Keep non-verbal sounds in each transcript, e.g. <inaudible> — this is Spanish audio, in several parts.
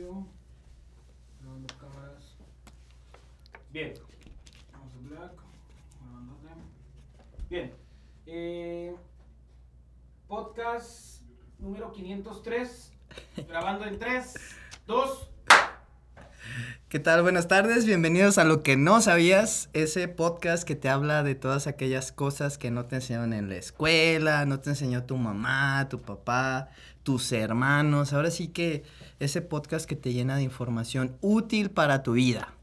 audio. Grabando cámaras. Bien. Vamos a Black. Grabándote. Bien. Eh, podcast número 503. Grabando en 3, 2, ¿Qué tal? Buenas tardes, bienvenidos a Lo que no sabías, ese podcast que te habla de todas aquellas cosas que no te enseñaron en la escuela, no te enseñó tu mamá, tu papá, tus hermanos. Ahora sí que ese podcast que te llena de información útil para tu vida.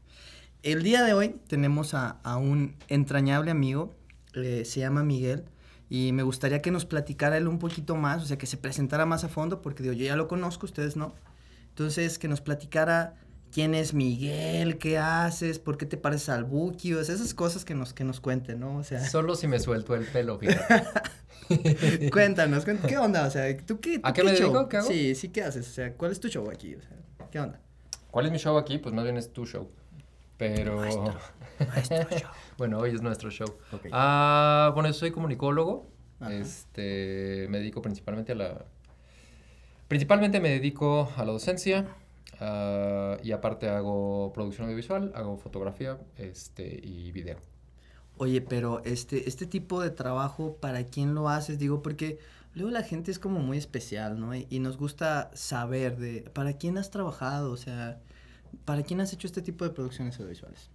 El día de hoy tenemos a, a un entrañable amigo, eh, se llama Miguel, y me gustaría que nos platicara él un poquito más, o sea, que se presentara más a fondo, porque digo, yo ya lo conozco, ustedes no. Entonces, que nos platicara quién es Miguel, qué haces, por qué te pareces al Buki, o sea, esas cosas que nos, que nos cuenten, ¿no? O sea, Solo si me suelto el pelo, fíjate. <laughs> cuéntanos, cuént- ¿qué onda? O sea, ¿tú qué, ¿A tú qué me show? dedico? ¿Qué hago? Sí, sí, ¿qué haces? O sea, ¿cuál es tu show aquí? O sea, ¿qué onda? ¿Cuál es mi show aquí? Pues más bien es tu show. Pero. Nuestro <laughs> show. bueno, hoy es nuestro show. Ah, bueno, yo soy comunicólogo. Ajá. Este. Me dedico principalmente a la. Principalmente me dedico a la docencia. Ah, y aparte hago producción audiovisual, hago fotografía este, y video. Oye, pero este, este tipo de trabajo, ¿para quién lo haces? Digo, porque luego la gente es como muy especial, ¿no? Y, y nos gusta saber de, ¿para quién has trabajado? O sea, ¿para quién has hecho este tipo de producciones audiovisuales?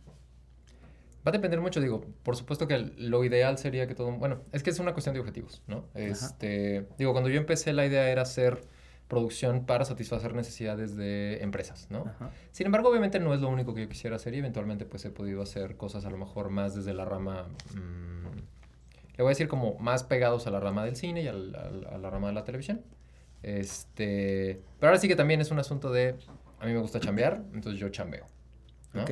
Va a depender mucho, digo, por supuesto que lo ideal sería que todo, bueno, es que es una cuestión de objetivos, ¿no? Este, digo, cuando yo empecé la idea era hacer producción para satisfacer necesidades de empresas, ¿no? Ajá. Sin embargo, obviamente no es lo único que yo quisiera hacer y eventualmente pues he podido hacer cosas a lo mejor más desde la rama, mm, le voy a decir como más pegados a la rama del cine y al- al- a la rama de la televisión. Este, pero ahora sí que también es un asunto de, a mí me gusta chambear, entonces yo chambeo. ¿no? Ok.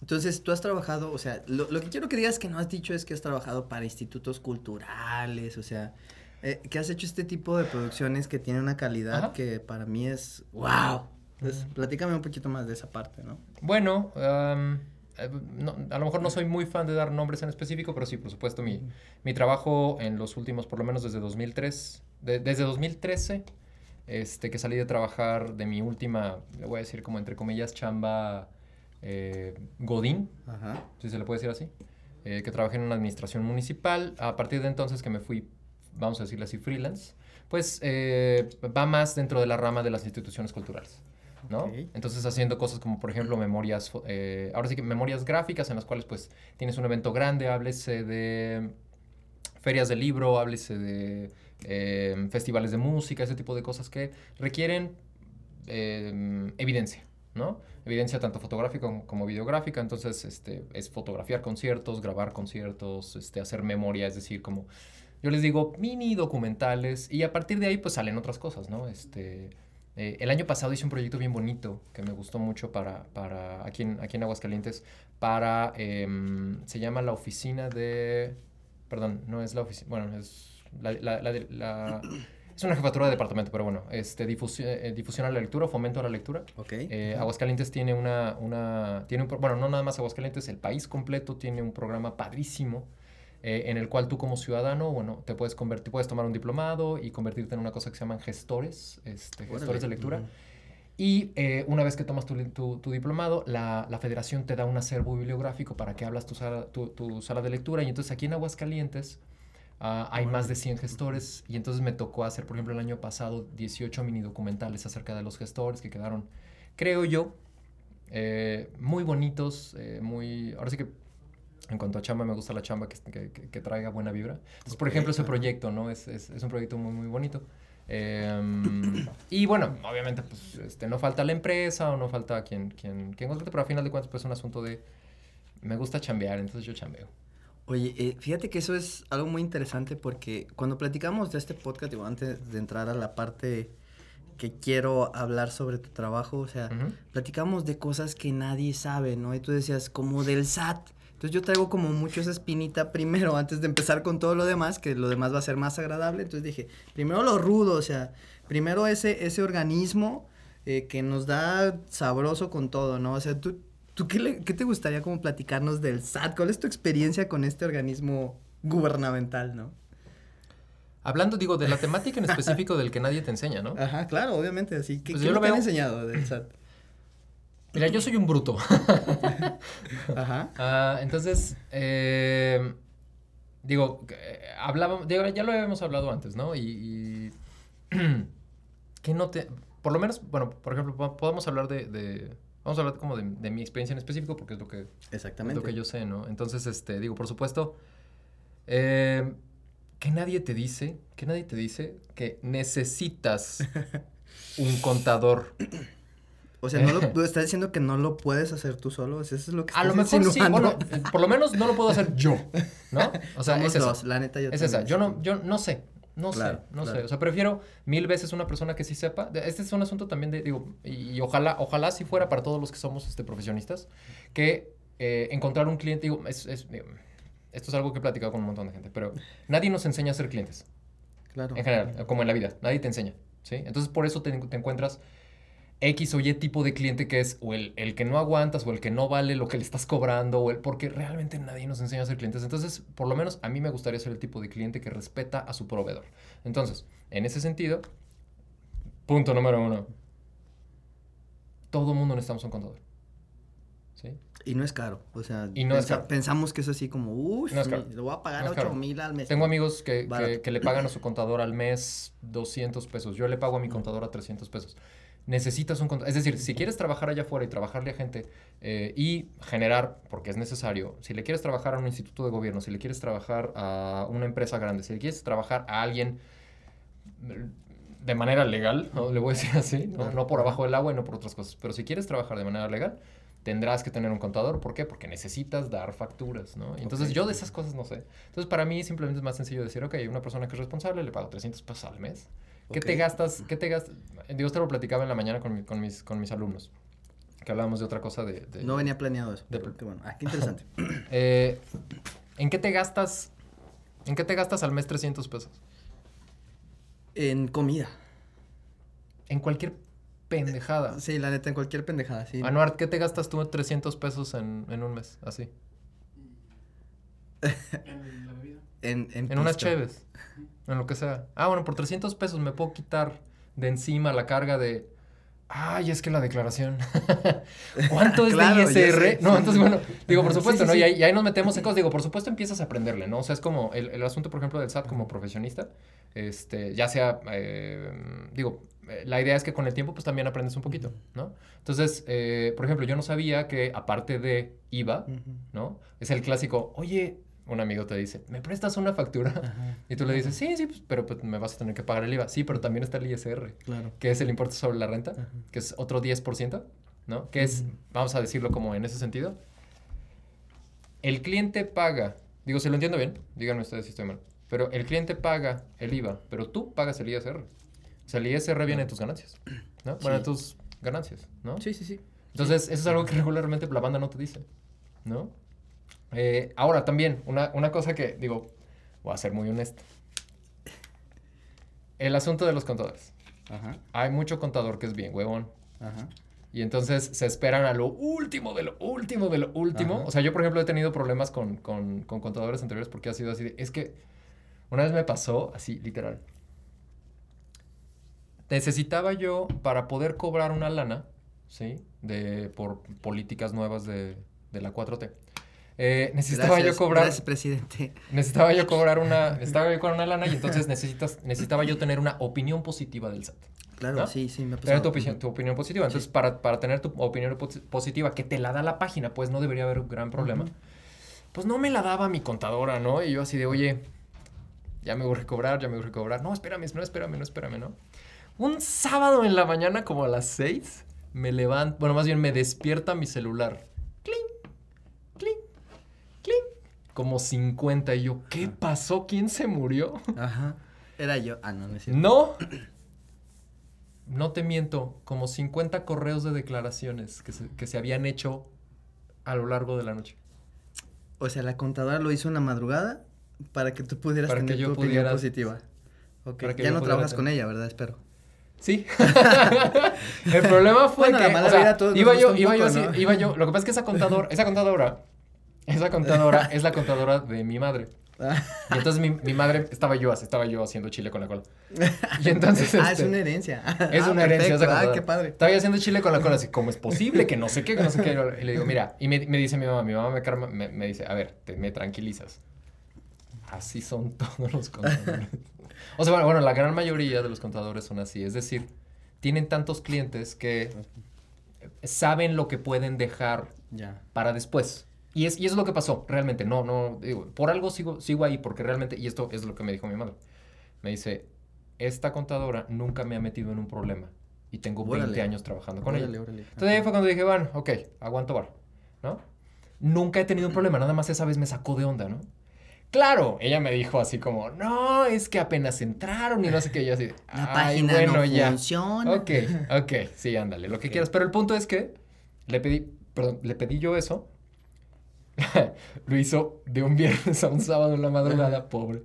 Entonces, tú has trabajado, o sea, lo, lo que quiero que digas que no has dicho es que has trabajado para institutos culturales, o sea, eh, que has hecho este tipo de producciones que tienen una calidad Ajá. que para mí es wow. Entonces, platícame un poquito más de esa parte, ¿no? Bueno, eh, no- a lo mejor no soy muy fan de dar nombres en específico, pero sí, por supuesto, mi, mi trabajo en los últimos, por lo menos desde 2003, de- desde 2013, este, que salí de trabajar de mi última, le voy a decir como entre comillas, chamba eh, Godín, Ajá. si se le puede decir así, eh, que trabajé en una administración municipal. A partir de entonces que me fui, vamos a decirle así, freelance, pues eh, va más dentro de la rama de las instituciones culturales. ¿no? Entonces haciendo cosas como por ejemplo memorias, eh, ahora sí que memorias gráficas en las cuales pues tienes un evento grande, háblese de ferias de libro, háblese de eh, festivales de música, ese tipo de cosas que requieren eh, evidencia, ¿no? Evidencia tanto fotográfica como, como videográfica, entonces este, es fotografiar conciertos, grabar conciertos, este, hacer memoria, es decir, como yo les digo, mini documentales y a partir de ahí pues salen otras cosas, ¿no? Este, eh, el año pasado hice un proyecto bien bonito que me gustó mucho para, para aquí, en, aquí en Aguascalientes, para, em, se llama la oficina de, perdón, no es la oficina, bueno, es la, la- la <clears throat> es una jefatura de departamento, pero bueno, este, difusión, difusión a la lectura, fomento a la lectura. Eh, Aguascalientes tiene una, una, tiene un, bueno, no nada más Aguascalientes, el país completo tiene un programa padrísimo eh, en el cual tú como ciudadano, bueno, te puedes convertir, puedes tomar un diplomado y convertirte en una cosa que se llaman gestores, este, Órale. gestores de lectura. Y eh, una vez que tomas tu, tu- tu diplomado, la, la federación te da un acervo bibliográfico para que hablas tu sala, tu, tu sala de lectura. Y entonces aquí en Aguascalientes ah, hay más de 100 gestores. Y entonces me tocó hacer, por ejemplo, el año pasado 18 mini documentales acerca de los gestores que quedaron, creo yo, eh, muy bonitos, eh, muy... Ahora sí que en cuanto a chamba, me gusta la chamba que, que- que- que traiga buena vibra. Entonces, por Ok, ejemplo, ese proyecto, ¿no? Es, es- es un proyecto muy, muy bonito. Em, y bueno, obviamente, pues, este, no falta la empresa o no falta quien, quien, quien contrate, pero a final de cuentas, pues, es un asunto de... Me gusta chambear, entonces yo chambeo. Oye, eh, fíjate que eso es algo muy interesante porque cuando platicamos de este podcast, digo, antes de entrar a la parte que quiero hablar sobre tu trabajo, o sea, Ujú. platicamos de cosas que nadie sabe, ¿no? Y tú decías, como del SAT. Entonces yo traigo como mucho esa espinita primero, antes de empezar con todo lo demás, que lo demás va a ser más agradable. Entonces dije, primero lo rudo, o sea, primero ese, ese organismo eh, que nos da sabroso con todo, ¿no? O sea, tú, ¿tú qué, le- qué te gustaría como platicarnos del SAT? ¿Cuál es tu experiencia con este organismo gubernamental, no? Hablando, digo, de la temática en <laughs> específico del que nadie te enseña, ¿no? Ajá, claro, obviamente, así. ¿Qué, Pues qué yo lo te han enseñado del SAT? Mira, yo soy un bruto. <laughs> Ajá. Ah, entonces, eh, digo, eh, hablábamos, digo, ya lo habíamos hablado antes, ¿no? Y, y <clears throat> que no te, por lo menos, bueno, por ejemplo, po- podemos hablar de, de- vamos a hablar como de, de mi experiencia en específico porque es lo que, es Exactamente. lo que yo sé, ¿no? Entonces, este, digo, por supuesto, eh, que nadie te dice, que nadie te dice que necesitas <laughs> un contador. O sea, no lo, <laughs> tú estás diciendo que no lo puedes hacer tú solo. Eso es lo que A lo mejor sí, bueno, por lo menos no lo puedo hacer yo, ¿no? O sea, Somos es la neta yo Es esa. Yo no, yo no sé. No Claro, sé, no claro. sé. O sea, prefiero mil veces una persona que sí sepa. Este es un asunto también de, digo, y, y ojalá, ojalá si fuera para todos los que somos este, profesionistas, que eh, encontrar un cliente, digo, es, es- digo, esto es algo que he platicado con un montón de gente, pero nadie nos enseña a ser clientes, Claro. en general, como en la vida. Nadie te enseña, ¿sí? Entonces, por eso te, te encuentras X o Y tipo de cliente que es o el, el que no aguantas o el que no vale lo que le estás cobrando o el porque realmente nadie nos enseña a ser clientes. Entonces, por lo menos a mí me gustaría ser el tipo de cliente que respeta a su proveedor. Entonces, en ese sentido, punto número uno. Todo mundo necesitamos un contador. ¿Sí? Y no es caro. O sea, Y no pensa- pensamos que es así como, No caro. le voy a pagar No es caro. 8 mil al mes. Tengo amigos que, que, que le pagan a su contador al mes 200 pesos. Yo le pago a mi contador a 300 pesos. Necesitas un contador. Es decir, si quieres trabajar allá afuera y trabajarle a gente eh, y generar, porque es necesario, si le quieres trabajar a un instituto de gobierno, si le quieres trabajar a una empresa grande, si le quieres trabajar a alguien mm, de manera legal, ¿no? le voy a decir así, ¿no? No por abajo del agua y no por otras cosas, pero si quieres trabajar de manera legal, tendrás que tener un contador. ¿Por qué? Porque necesitas dar facturas, ¿no? Entonces yo de esas cosas no sé. Entonces para mí simplemente es más sencillo decir, ok, una persona que es responsable le pago 300 pesos al mes. ¿Qué te gastas? ¿Qué te gastas? Digo, esto lo platicaba en la mañana con, mi- con, mis, con mis alumnos, que hablábamos de otra cosa de... de- No venía planeado eso. de- pero qué bueno. Ah, qué interesante. <clears throat> Eh, ¿En qué te gastas? ¿En qué te gastas al mes 300 pesos? en comida. En cualquier pendejada. Sí, la neta, en cualquier pendejada, sí. Anuar, ¿qué te gastas tú 300 pesos en, en un mes? Así. <laughs> En la bebida. En, en, En unas cheves. En lo que sea. Ah, bueno, por 300 pesos me puedo quitar de encima la carga de. Ay, es que la declaración. <laughs> ¿Cuánto es Claro, de ISR? sé, No, sí. entonces, bueno, digo, por supuesto, sí, ¿no? Y, ahí, y ahí nos metemos en cosas. Digo, por supuesto empiezas a aprenderle, ¿no? O sea, es como el, el asunto, por ejemplo, del SAT como profesionista. Este, ya sea, eh, digo, eh, la idea es que con el tiempo, pues también aprendes un poquito, ¿no? Entonces, eh, por ejemplo, yo no sabía que aparte de IVA. ¿no? Es el clásico, oye, un amigo te dice, ¿me prestas una factura? Ajá, Y tú le dices, sí, sí, pues, pero pues, me vas a tener que pagar el IVA. Sí, pero también está el ISR, claro. que es el impuesto sobre la renta, Ajá. que es otro 10%, ¿no? Que es, vamos a decirlo como en ese sentido. El cliente paga, digo, si lo entiendo bien, díganme ustedes si estoy mal, pero el cliente paga el IVA, pero tú pagas el ISR. O sea, el ISR viene de tus ganancias, ¿no? Bueno, de Sí. tus ganancias, ¿no? Sí, sí, sí. Entonces, eso es algo que regularmente la banda no te dice, ¿no? Eh, ahora, también, una, una cosa que, digo, voy a ser muy honesto. El asunto de los contadores. Ajá, Hay mucho contador que es bien huevón. ajá. Y entonces se esperan a lo último de lo último de lo último. Ajá. O sea, yo, por ejemplo, he tenido problemas con, con, con contadores anteriores porque ha sido así de... Es que una vez me pasó así, literal. Necesitaba yo, para poder cobrar una lana, ¿sí? De, por políticas nuevas de, de la 4T. Eh, necesitaba Gracias, yo cobrar... Gracias, presidente. Necesitaba yo cobrar una... Necesitaba yo cobrar una lana y entonces necesitas, necesitaba yo tener una opinión positiva del SAT. Claro, ¿No? sí, sí, me ha Tener pasado. tu, opinión- tu opinión positiva. Entonces, para, para tener tu opinión pos- positiva, que te la da la página, pues no debería haber un gran problema. Ujú. Pues no me la daba mi contadora, ¿no? Y yo así de, oye, ya me urge cobrar, ya me urge cobrar. No, espérame, no, espérame, no, espérame, ¿no? Un sábado en la mañana, como a las 6, me levanto, bueno, más bien me despierta mi celular. Como 50. Y yo, ¿qué pasó? ¿Quién se murió? Ajá. Era yo. Ah, no, no es cierto. No. No te miento, como 50 correos de declaraciones que se, que se habían hecho a lo largo de la noche. O sea, la contadora lo hizo en la madrugada para que tú pudieras Para que tener yo tu opinión pudiera- positiva. Ok, para que ya no trabajas con tener- ella, ¿verdad? Espero. Sí. <laughs> El problema fue Bueno, la que mala o sea, vida iba yo, iba yo poco, ¿no? iba yo. Lo que pasa es que esa contadora, esa contadora, esa contadora <laughs> es la contadora de mi madre. Y entonces mi, mi madre, estaba yo, así, estaba yo haciendo chile con la cola. Y entonces... ah, es este, una herencia. Es Ah, una herencia. perfecto. Ah, qué padre. Estaba yo haciendo chile con la cola, así, ¿cómo es posible? Que no sé qué, que no sé qué. Y le digo, mira, y me, me dice mi mamá, mi mamá me, calma- me, me dice, a ver, te, me tranquilizas. Así son <laughs> todos los contadores. o sea, bueno, bueno, la gran mayoría de los contadores son así. Es decir, tienen tantos clientes que saben lo que pueden dejar Ya. para después. Y es, y es lo que pasó, realmente. No, no, digo, por algo sigo, sigo ahí, porque realmente, y esto es lo que me dijo mi madre. Me dice, esta contadora nunca me ha metido en un problema. Y tengo 20 Órale. años trabajando con Órale, ella. órale. Entonces ahí fue cuando dije, bueno, ok, aguanto bar, ¿no? Nunca he tenido un problema, nada más esa vez me sacó de onda, ¿no? Claro, ella me dijo así como, no, es que apenas entraron y no sé qué, y yo así, <laughs> La "Ay, página bueno, no ya". funciona. Ok, ok, sí, ándale, lo que quieras. Pero el punto es que le pedí, perdón, le pedí yo eso. <laughs> Lo hizo de un viernes a un sábado en la madrugada, pobre.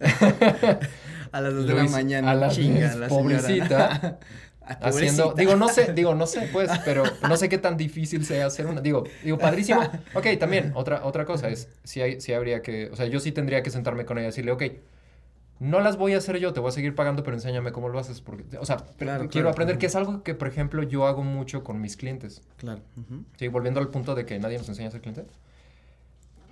<laughs> A las 2 de la mañana. a las chinga, la pobrecita. <laughs> Ah, Haciendo, pobrecita. digo, no sé, digo, no sé, pues, pero no sé qué tan difícil sea hacer una, digo, digo, padrísimo. Ok, también, otra, otra cosa es, si hay, si habría que, o sea, yo sí tendría que sentarme con ella y decirle, ok, no las voy a hacer yo, te voy a seguir pagando, pero enséñame cómo lo haces, porque, o sea, Claro, quiero claro, aprender, ujú. que es algo que, por ejemplo, yo hago mucho con mis clientes. Claro. ujú. Sí, volviendo al punto de que nadie nos enseña a ser cliente.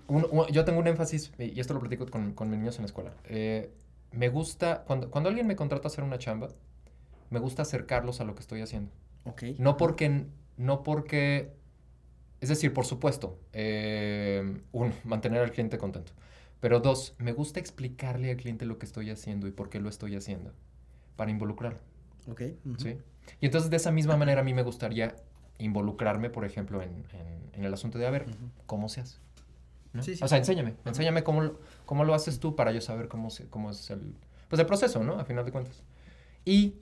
Un- un- yo tengo un énfasis, y esto lo platico con, con mis niños en la escuela. eh, me gusta, cuando, cuando alguien me contrata a hacer una chamba, me gusta acercarlos a lo que estoy haciendo. Ok. No porque, no porque, es decir, por supuesto, eh, uno, mantener al cliente contento. Pero dos, me gusta explicarle al cliente lo que estoy haciendo y por qué lo estoy haciendo, para involucrarlo. Ok. ujú. ¿sí? Y entonces de esa misma manera a mí me gustaría involucrarme, por ejemplo, en, en- en el asunto de, a ver, Ujú. ¿cómo se hace? ¿No? Sí, sí. O sea, enséñame, enséñame cómo, lo- cómo lo haces tú para yo saber cómo, se, cómo es el, pues el proceso, ¿no? A final de cuentas. Y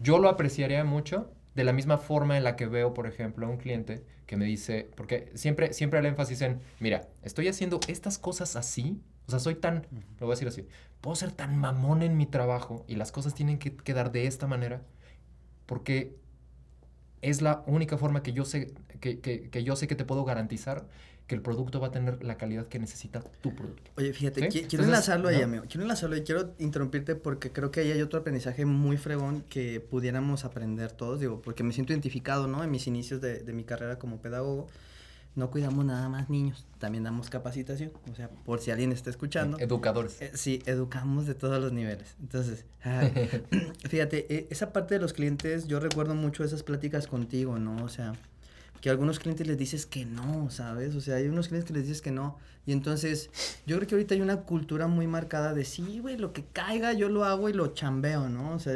yo lo apreciaría mucho de la misma forma en la que veo, por ejemplo, a un cliente que me dice, porque siempre, siempre el énfasis en, mira, estoy haciendo estas cosas así, o sea, soy tan, lo voy a decir así, puedo ser tan mamón en mi trabajo y las cosas tienen que quedar de esta manera, porque es la única forma que yo sé que, que- que yo sé que te puedo garantizar que el producto va a tener la calidad que necesita tu producto. Oye, fíjate, ¿Sí? qui- quiero Entonces, enlazarlo ahí, ¿no? amigo. Quiero enlazarlo y quiero interrumpirte porque creo que ahí hay otro aprendizaje muy fregón que pudiéramos aprender todos, digo, porque me siento identificado, ¿no? En mis inicios de, de mi carrera como pedagogo, no cuidamos nada más niños, también damos capacitación, o sea, por si alguien está escuchando. Educadores. Eh, sí, educamos de todos los niveles. Entonces, ah, <laughs> fíjate, eh, esa parte de los clientes, yo recuerdo mucho esas pláticas contigo, ¿no? O sea, que a algunos clientes les dices que no, ¿sabes? O sea, hay unos clientes que les dices que no. Y entonces, yo creo que ahorita hay una cultura muy marcada de sí, güey, lo que caiga yo lo hago y lo chambeo, ¿no? O sea,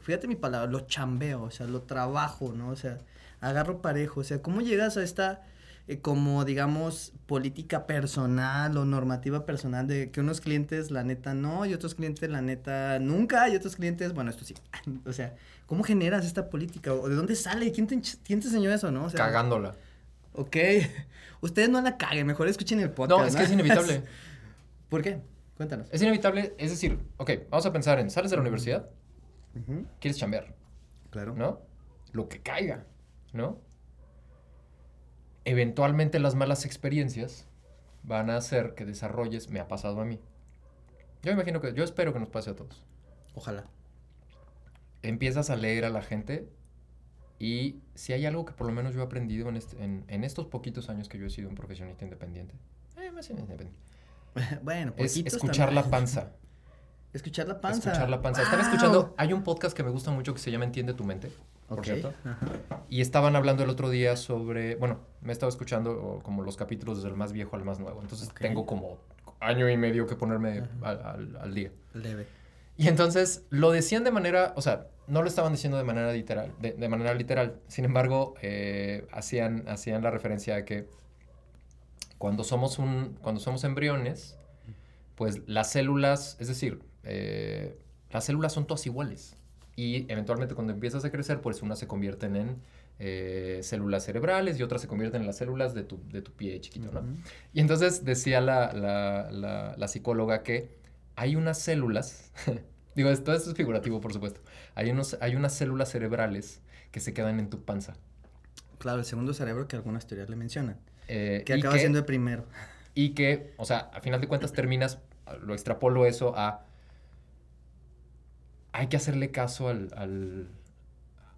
fíjate mi palabra, lo chambeo, o sea, lo trabajo, ¿no? O sea, agarro parejo. O sea, ¿cómo llegas a esta eh, como digamos política personal o normativa personal de que unos clientes la neta no y otros clientes la neta nunca y otros clientes bueno esto sí <laughs> o sea cómo generas esta política o de dónde sale quién te, ench- quién te enseñó eso no o sea, Cagándola. ok <laughs> ustedes no la caguen mejor escuchen el podcast No, es que es inevitable. <laughs> ¿por qué? cuéntanos Es inevitable, es decir, ok, vamos a pensar en, sales de la universidad, quieres chambear, claro ¿no? Lo que caiga, ¿no? Eventualmente las malas experiencias van a hacer que desarrolles, me ha pasado a mí. Yo imagino que, yo espero que nos pase a todos. ojalá Empiezas a leer a la gente y si hay algo que por lo menos yo he aprendido en, este- en- en estos poquitos años que yo he sido un profesionista independiente, eh, más independiente, <laughs> bueno es escuchar también. la panza. <laughs> escuchar la panza Escuchar la panza. Estaba ¡Wow! escuchando, hay un podcast que me gusta mucho que se llama Entiende tu mente, por Ok, cierto. ajá. Y estaban hablando el otro día sobre, bueno, me he estado escuchando como los capítulos desde el más viejo al más nuevo. Entonces Ok. tengo como año y medio que ponerme al, al- al día. leve Y entonces lo decían de manera, o sea, no lo estaban diciendo de manera literal, de, de manera literal. Sin embargo, eh, hacían, hacían la referencia a que cuando somos, un, cuando somos embriones, pues las células, es decir, eh, las células son todas iguales. Y eventualmente cuando empiezas a crecer, pues unas se convierten en eh, células cerebrales y otras se convierten en las células de tu, de tu pie chiquito, ¿no? Y entonces decía la, la, la, la psicóloga que hay unas células, <laughs> digo, esto, esto es figurativo, por supuesto, hay, unos, hay unas células cerebrales que se quedan en tu panza. claro el segundo cerebro que algunas teorías le mencionan eh, que acaba que- siendo el primero Y que, o sea, a final de cuentas terminas, lo extrapolo eso a... Hay que hacerle caso al, al-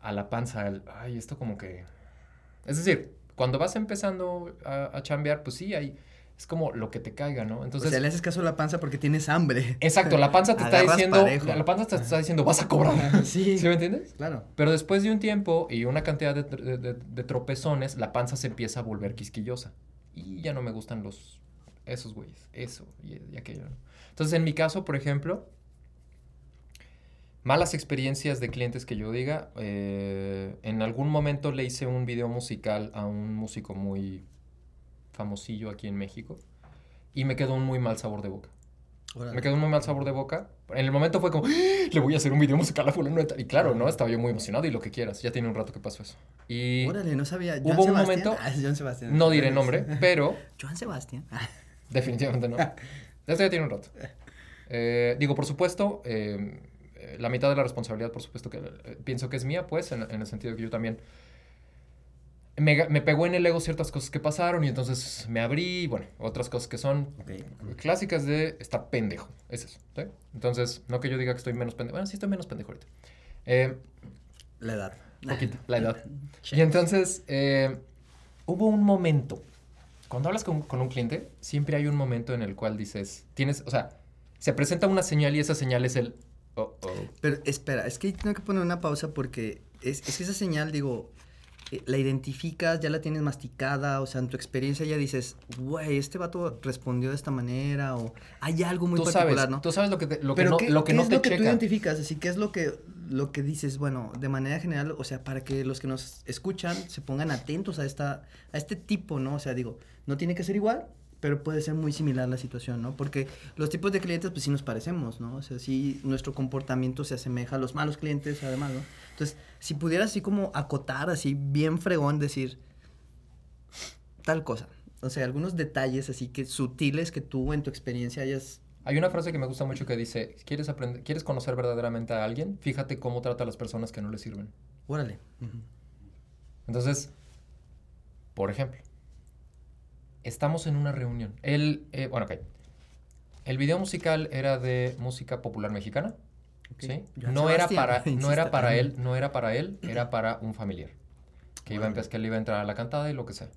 a la panza, al, ay, esto como que... Es decir, cuando vas empezando a, a chambear, pues sí, hay, es como lo que te caiga, ¿no? Entonces, o sea, le haces caso a la panza porque tienes hambre. exacto, la panza te <laughs> está diciendo, parejo. la panza te está diciendo, vas a cobrar. <laughs> Sí. ¿Sí me entiendes? Claro. Pero después de un tiempo y una cantidad de, de- de- de tropezones, la panza se empieza a volver quisquillosa. Y ya no me gustan los... Esos güeyes. Eso y, y aquello. ¿no? Entonces, en mi caso, por ejemplo, malas experiencias de clientes que yo diga, eh, en algún momento le hice un video musical a un músico muy famosillo aquí en México y me quedó un muy mal sabor de boca. Me quedó un muy mal sabor de boca. En el momento fue como, "¡Ah! le voy a hacer un video musical a fulano de tal". Y claro, ¿no? Estaba yo muy emocionado y lo que quieras. Ya tiene un rato que pasó eso. Y Órale, no sabía. Hubo ¿Joan un Sebastián? momento- Ah, es Joan Sebastián. no diré nombre, pero <laughs> Joan Sebastián. <laughs> Definitivamente no. Esto ya tiene un rato. Eh, digo, por supuesto, eh, eh, la mitad de la responsabilidad, por supuesto que eh, pienso que es mía, pues, en, en el sentido que yo también me, me pegó en el ego ciertas cosas que pasaron y entonces me abrí, bueno, otras cosas que son clásicas de estar pendejo. Es eso. ¿sí? Entonces, no que yo diga que estoy menos pendejo. Bueno, sí estoy menos pendejo ahorita. Eh, La edad. poquito, la edad. <laughs> Y entonces, eh, hubo un momento. Cuando hablas con, con un cliente, siempre hay un momento en el cual dices, tienes, o sea, se presenta una señal y esa señal es el, oh, oh. Pero espera, es que tengo que poner una pausa porque es, es que esa señal, digo, la identificas, ya la tienes masticada, o sea, en tu experiencia ya dices, güey, este vato respondió de esta manera, o hay algo muy Tú particular, sabes, ¿no? tú sabes lo que, te- lo que no, ¿qué, lo que qué no es te lo que tú identificas? Así que es lo que, lo que dices, bueno, de manera general, o sea, para que los que nos escuchan se pongan atentos a esta, a este tipo, ¿no? O sea, digo, no tiene que ser igual, pero puede ser muy similar la situación, ¿no? Porque los tipos de clientes, pues sí nos parecemos, ¿no? O sea, sí nuestro comportamiento se asemeja a los malos clientes, además, ¿no? Entonces, si pudieras así como acotar, así bien fregón, decir tal cosa. O sea, algunos detalles así que sutiles que tú en tu experiencia hayas Hay una frase que me gusta mucho que dice, ¿quieres, aprender, ¿quieres conocer verdaderamente a alguien? Fíjate cómo trata a las personas que no le sirven. Órale. Entonces, por ejemplo, estamos en una reunión. El, eh, bueno, ok. El video musical era de música popular mexicana. No era, para, <laughs> no era para él, no era para él, era para un familiar. Que iba a empezar, que él iba a entrar a la cantada y lo que sea.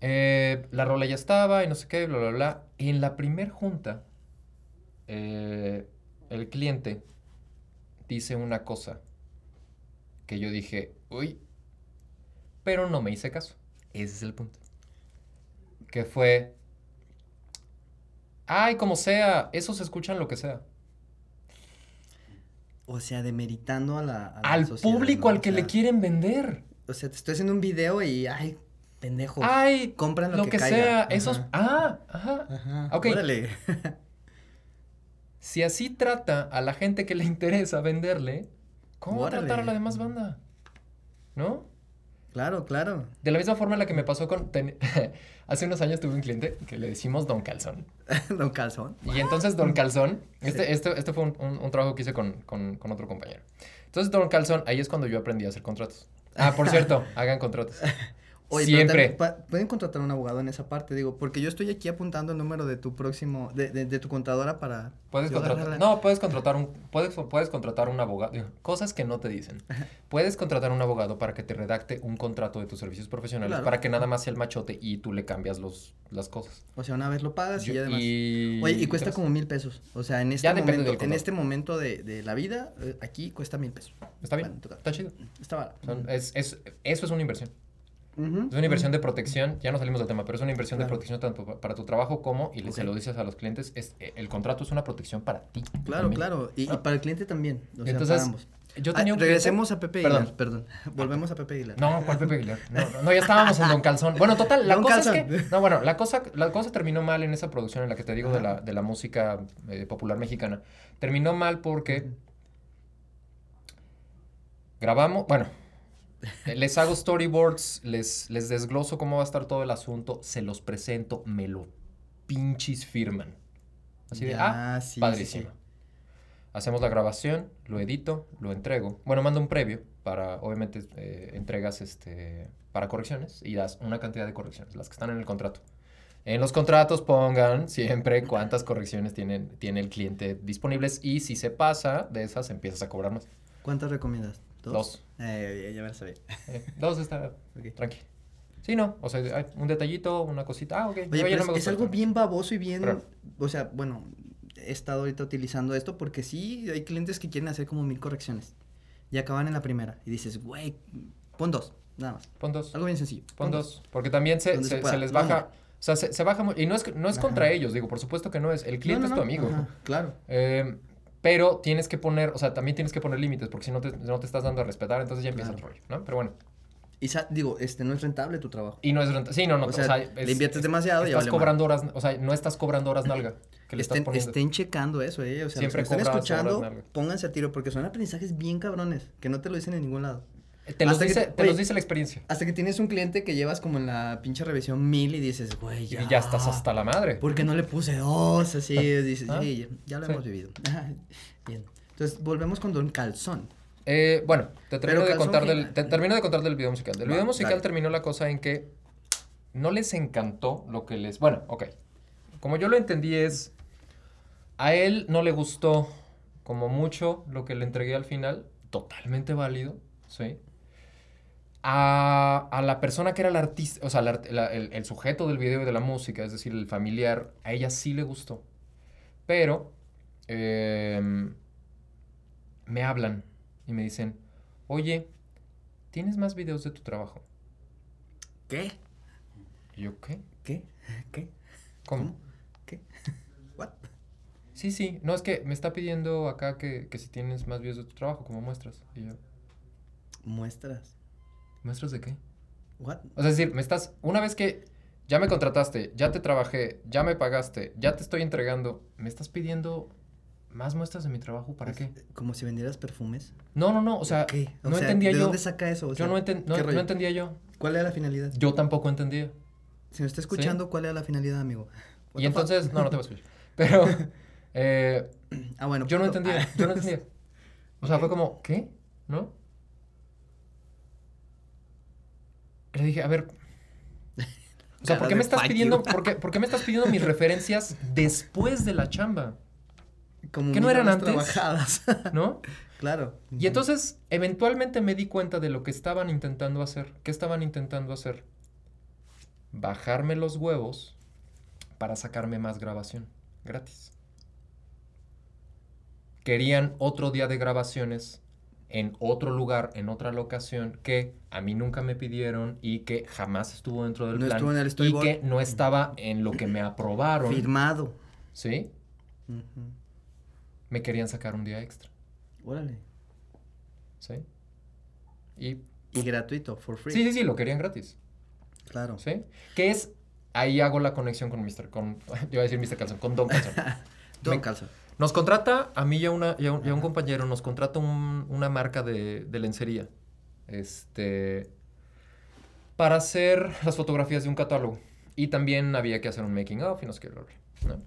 Eh, la rola ya estaba y no sé qué, bla, bla, bla. En la primer junta, eh, el cliente dice una cosa que yo dije, uy, pero no me hice caso. Ese es el punto. Que fue, ay, como sea, esos escuchan lo que sea. O sea, demeritando a la. a la Al sociedad, público ¿no? al que O le quieren vender. O sea, te estoy haciendo un video y. Ay, pendejo. Ay, compran lo, lo que, sea, Ajá. esos... Ah, ajá. Ajá. Ok. Órale. <laughs> Si así trata a la gente que le <laughs> interesa venderle, ¿cómo va a tratar a la demás banda? ¿No? Claro, claro. De la misma forma en la que me pasó con... ten- <laughs> Hace unos años tuve un cliente que le decimos Don Calzón. <laughs> Don Calzón. Y entonces Don Calzón, este, Sí. este, este fue un, un- un trabajo que hice con, con- con otro compañero. Entonces Don Calzón, ahí es cuando yo aprendí a hacer contratos. Ah, por <laughs> cierto, hagan contratos. Oye, pero Siempre. también pa- pueden contratar un abogado en esa parte, digo, porque yo estoy aquí apuntando el número de tu próximo, de, de, de tu contadora para. Puedes contratar, no, puedes contratar un, puedes, puedes contratar un abogado, cosas que no te dicen. <laughs> Puedes contratar un abogado para que te redacte un contrato de tus servicios profesionales, Claro. para que nada más sea el machote y tú le cambias los, las cosas. O sea, una vez lo pagas y Yo- ya además. y- Oye, y cuesta como mil pesos. O sea, en este Ya momento, en este momento de, de la vida, eh, aquí cuesta mil pesos. Está bien, está chido. Está barato. Son- es, es- eso es una inversión. Es una inversión de protección, ya no salimos del tema, pero es una inversión de protección tanto pa- para tu trabajo como, y se lo dices a los clientes, es, eh, el contrato es una protección para ti. Claro, también. claro. Y, y ¿no? para el cliente también. O sea, Entonces, para ambos. Yo Ah, tenía un regresemos a Pepe Aguilar, Perdón. perdón. Volvemos a Pepe Aguilar. No, ¿cuál Pepe Aguilar? No, no, no, ya estábamos en Don Calzón. Bueno, total, la Don cosa es que... No, bueno, la cosa, la cosa terminó mal en esa producción en la que te digo de la, de la música eh, popular mexicana. Terminó mal porque grabamos, bueno, <laughs> les hago storyboards, les, les desgloso cómo va a estar todo el asunto, se los presento, me lo pinches firman. Así de, Ya, ah, sí, sí, padrísimo. sí. Hacemos la grabación, lo edito, lo entrego. Bueno, mando un previo para, obviamente, eh, entregas este, para correcciones y das una cantidad de correcciones, las que están en el contrato. En los contratos pongan siempre cuántas correcciones tienen, tiene el cliente disponibles y si se pasa de esas empiezas a cobrar más. ¿Cuántas recomiendas? Dos. Eh, ya- ya me lo sabía. Eh, dos está <laughs> Ok. tranqui. Sí, no, o sea, hay un detallito, una cosita. Ah, ok. Oye, pero no es, me es algo bien baboso y bien, Raro. o sea, bueno, he estado ahorita utilizando esto porque sí, hay clientes que quieren hacer como mil correcciones y acaban en la primera y dices, güey, pon dos, nada más. Pon dos. Algo bien sencillo. Pon dos. Porque también se, se se, pueda. se les No, baja. no. O sea, se, baja Y no es, no es Ajá. contra ellos, digo, por supuesto que no es. El cliente No, es no, tu no, amigo. ajá, claro. Eh, pero tienes que poner, o sea, también tienes que poner límites, porque si no te, no te estás dando a respetar, entonces ya empieza Claro. el rollo, ¿no? Pero bueno. Y sa- digo, este no es rentable tu trabajo. Y no es renta- Sí, no, no. O sea, le inviertes demasiado y ya Estás vale cobrando horas, o sea, no estás cobrando horas nalga. Que le estás Estén, poniendo. estén checando eso, eh. O sea, Siempre los que cobras escuchando, horas pónganse a tiro porque son aprendizajes bien cabrones que no te lo dicen en ningún lado. Te, los que dice, te- los dice la experiencia. Hasta que tienes un cliente que llevas como en la pinche revisión mil y dices, güey, ya. Y ya estás hasta la madre. ¿Por qué no le puse dos? Así, dices, Ah, sí, ya, ya lo sí. hemos vivido. <laughs> Bien. Entonces, volvemos con Don Calzón. Eh, bueno, te termino, de contar del, te termino de contar del video musical. Del Va, video musical dale. terminó la cosa en que no les encantó lo que les... Bueno, ok. Como yo lo entendí es... A él no le gustó como mucho lo que le entregué al final. Totalmente válido, ¿sí? A, a la persona que era el artista, o sea, la art- la- el, el sujeto del video y de la música, es decir, el familiar, a ella sí le gustó. Pero... em, me hablan y me dicen, oye, ¿tienes más videos de tu trabajo? ¿Qué? Y yo, ¿qué? ¿Qué? ¿Qué? ¿Cómo? ¿Qué? <laughs> ¿What? Sí, sí, no, es que me está pidiendo acá que, que si tienes más videos de tu trabajo, como muestras. Y yo, Muestras. ¿Muestras de qué? ¿What? O sea, es decir, me estás, una vez que ya me contrataste, ya te trabajé, ya me pagaste, ya te estoy entregando, ¿me estás pidiendo más muestras de mi trabajo? ¿Para qué? Como si vendieras perfumes. No, no, no, o sea, ¿Qué? O no sea, entendía ¿de yo. dónde saca eso? O sea, yo no, enten- no, ¿qué no entendía yo. ¿Cuál era la finalidad? Yo tampoco entendía. Si me está escuchando, ¿cuál era la finalidad, amigo? Y entonces, no, no te voy a escuchar. <laughs> Pero eh, Ah, bueno. yo no punto. entendía, yo no <laughs> entendía. O sea, fue como, ¿qué? ¿No? Le dije, a ver. O sea, ¿por qué me estás pidiendo, por qué, <laughs> por qué me estás pidiendo mis referencias después de la chamba? Como ¿Que no eran antes? trabajadas. <laughs> ¿No? claro. Y entonces, eventualmente me di cuenta de lo que estaban intentando hacer. ¿Qué estaban intentando hacer? Bajarme los huevos para sacarme más grabación gratis. Querían otro día de grabaciones en otro lugar, en otra locación, que a mí nunca me pidieron y que jamás estuvo dentro del No plan. estuvo en el y que no estaba en lo que me aprobaron. Firmado. ¿Sí? Me querían sacar un día extra. Órale. ¿Sí? Y Y gratuito, for free. Sí, sí, sí, lo querían gratis. Claro. ¿Sí? Que es. Ahí hago la conexión con Mr. Con, <laughs> yo iba a decir Mr. Calzón, con Don Calzón. <laughs> Don Me- Calzón. Nos contrata, a mí y a, una, y a un, y a un compañero, nos contrata un- una marca de, de lencería. Este. Para hacer las fotografías de un catálogo. Y también había que hacer un making of y no sé qué, bla, bla, ¿no?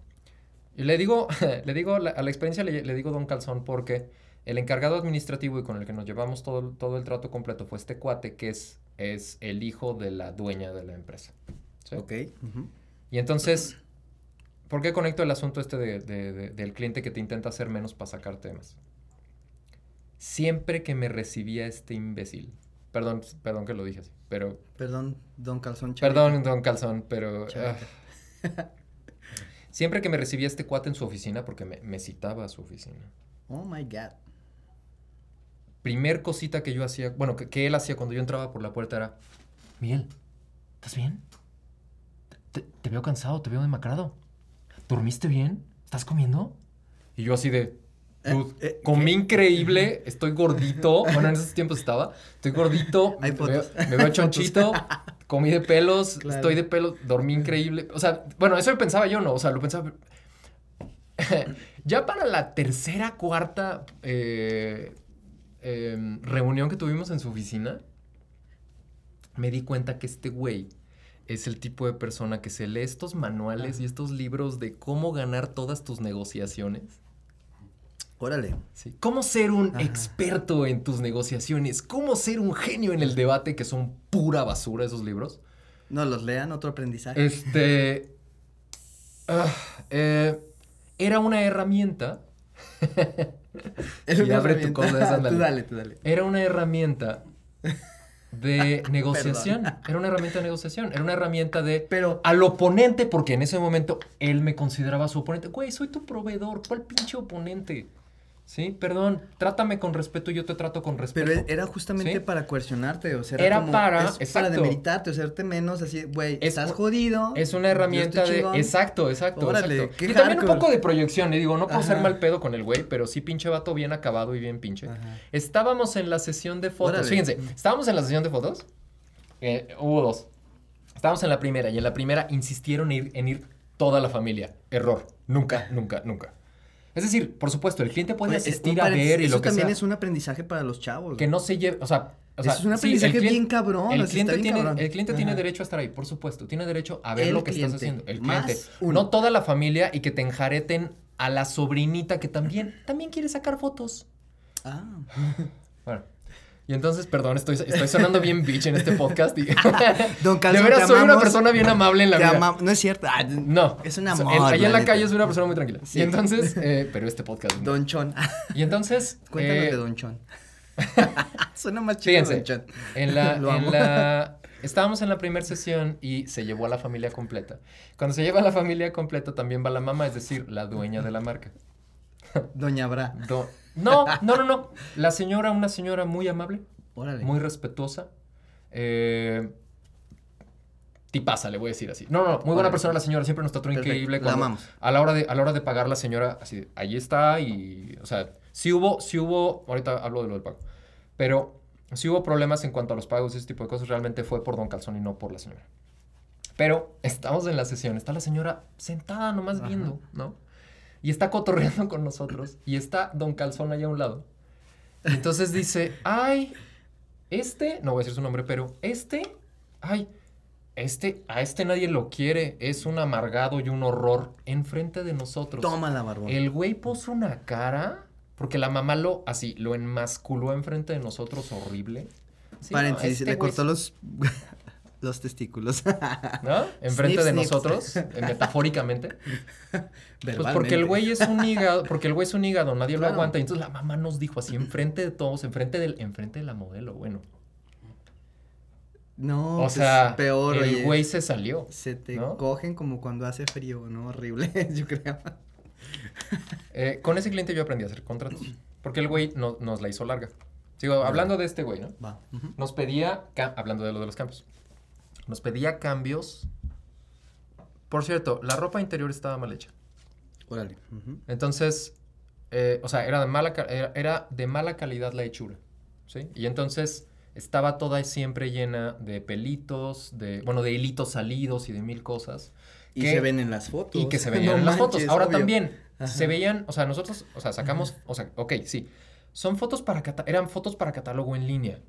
Y le digo, <laughs> le digo, la- a la experiencia le, le digo Don Calzón porque el encargado administrativo y con el que nos llevamos todo, el- todo el trato completo fue este cuate que es, es el hijo de la dueña de la empresa. ¿sí? Ok. Y entonces, ¿por qué conecto el asunto este de- de- de- del cliente que te intenta hacer menos para sacar temas? Siempre que me recibía este imbécil, perdón, perdón que lo dije así, pero, Perdón, Don Calzón. perdón, don Calzón, pero... Ah. <laughs> siempre que me recibía este cuate en su oficina, porque me, me citaba a su oficina, Oh my God. primer cosita que yo hacía, bueno, que, que él hacía cuando yo entraba por la puerta era, Miguel, ¿estás bien? Te, te veo cansado, te veo demacrado. ¿Dormiste bien? ¿Estás comiendo? Y yo así de, "Dude, Eh, eh, comí increíble, estoy gordito, <laughs> bueno, en esos tiempos estaba, estoy gordito, <laughs> Hay me, fotos. me veo chonchito, <laughs> comí de pelos, Claro. estoy de pelos, dormí increíble. O sea, bueno, eso lo pensaba yo, ¿no? O sea, lo pensaba... ya para la tercera, cuarta eh, em, reunión que tuvimos en su oficina, me di cuenta que este güey es el tipo de persona que se lee estos manuales y estos libros de cómo ganar todas tus negociaciones. Órale. ¿sí? Cómo ser un Ajá. experto en tus negociaciones, cómo ser un genio en el debate, que son pura basura esos libros. No, los lean, otro aprendizaje. Este, Ah, eh, era una herramienta. <laughs> Y una abre tu cosa. Tú dale, tú dale. Era una herramienta de <laughs> negociación. Era una herramienta de negociación. Era una herramienta de. Pero, Al oponente, porque en ese momento él me consideraba su oponente. Güey, soy tu proveedor. ¿Cuál pinche oponente? Sí, perdón. Trátame con respeto y yo te trato con respeto. pero era justamente ¿Sí? para coercionarte, o sea, Era como- para- es para exacto. demeritarte, o hacerte menos así, güey, Es estás jodido. Es una herramienta de. chingón. Exacto, exacto. Órale, exacto. qué Y también un hardcore. poco de proyección. Le digo, no puedo ser Ajá. mal pedo con el güey, pero sí pinche vato bien acabado y bien pinche. Ajá. Estábamos en la sesión de fotos. Órale. Fíjense, estábamos en la sesión de fotos. Eh, hubo dos. Estábamos en la primera y en la primera insistieron en ir, en ir toda la familia. Error. Nunca, nunca, nunca. Es decir, por supuesto, el cliente puede Oye, asistir a ver y eso lo que también sea. es un aprendizaje para los chavos. Que no se lleve, o sea... O sea, Eso es un sí, aprendizaje cliente- bien cabrón, El cliente, tiene, cabrón. el cliente tiene derecho a estar ahí, por supuesto. Tiene derecho a ver El lo que estás cliente, haciendo. El cliente. No toda la familia y que te enjareten a la sobrinita que también, también quiere sacar fotos. Ah. <laughs> Bueno. Y entonces, perdón, estoy, estoy sonando bien bitch en este podcast. Y... <laughs> Don de veras, soy una persona bien amable en la vida. No es cierto. Ah, No. Es un amor, en- allá en la calle soy una persona muy tranquila. Sí. Y entonces, <laughs> eh, pero este podcast. no. Don Chon. Y entonces. <laughs> Cuéntanos eh, de Don Chon. Suena más chido Fíjense, Don Chon. En la, Lo en la- estábamos en la primera sesión y se llevó a la familia completa. Cuando se lleva a la familia completa también va la mamá, es decir, la dueña de la marca. Doña Bra. Do- no, no, no, no. La señora, una señora muy amable, Órale. muy respetuosa. Eh, tipaza, le voy a decir así. No, no, no, muy buena Órale. persona la señora, siempre nos trató Perfecto, increíble. la cuando- amamos. A la hora de, a la hora de pagar la señora, así, ahí está y, o sea, sí hubo, sí hubo, ahorita hablo de lo del pago, pero sí hubo problemas en cuanto a los pagos y ese tipo de cosas, realmente fue por Don Calzón y no por la señora. Pero estamos en la sesión, está la señora sentada nomás viendo, ¿no? Y está cotorreando con nosotros y está Don Calzón allá a un lado. Y entonces dice, ay, este, no voy a decir su nombre, pero este, ay, este, a este nadie lo quiere, es un amargado y un horror enfrente de nosotros. Toma la barbón. El güey puso una cara, porque la mamá lo, así, lo enmasculó enfrente de nosotros horrible. Sí, no, este le cortó los, <laughs> los testículos. ¿No? Enfrente Snips, de nosotros, <laughs> metafóricamente. Pues porque el güey es un hígado, porque el güey es un hígado, nadie lo aguanta. Y entonces la mamá nos dijo así, enfrente de todos, enfrente del, enfrente de la modelo, bueno. No, o pues, sea, peor, el oye. güey se salió. Se te ¿no? cogen como cuando hace frío, ¿no? Horrible, <laughs> yo creo. Eh, con ese cliente yo aprendí a hacer contratos. Porque el güey no- nos la hizo larga. Sigo hablando de este güey, ¿no? Va. Nos pedía, hablando de lo de los cambios, nos pedía cambios. Por cierto, la ropa interior estaba mal hecha. Órale. ujú. Entonces, eh, o sea, era de, mala, era, de mala calidad la hechura. ¿Sí? Y entonces estaba toda siempre llena de pelitos, de, bueno, de hilitos salidos y de mil cosas. Y que- se ven en las fotos. Y que se veían <laughs> No en las fotos. manches, Ahora obvio. también, Ajá. se veían, o sea, nosotros, o sea, sacamos, o sea, ok, sí. Son fotos para, eran fotos para catálogo en línea.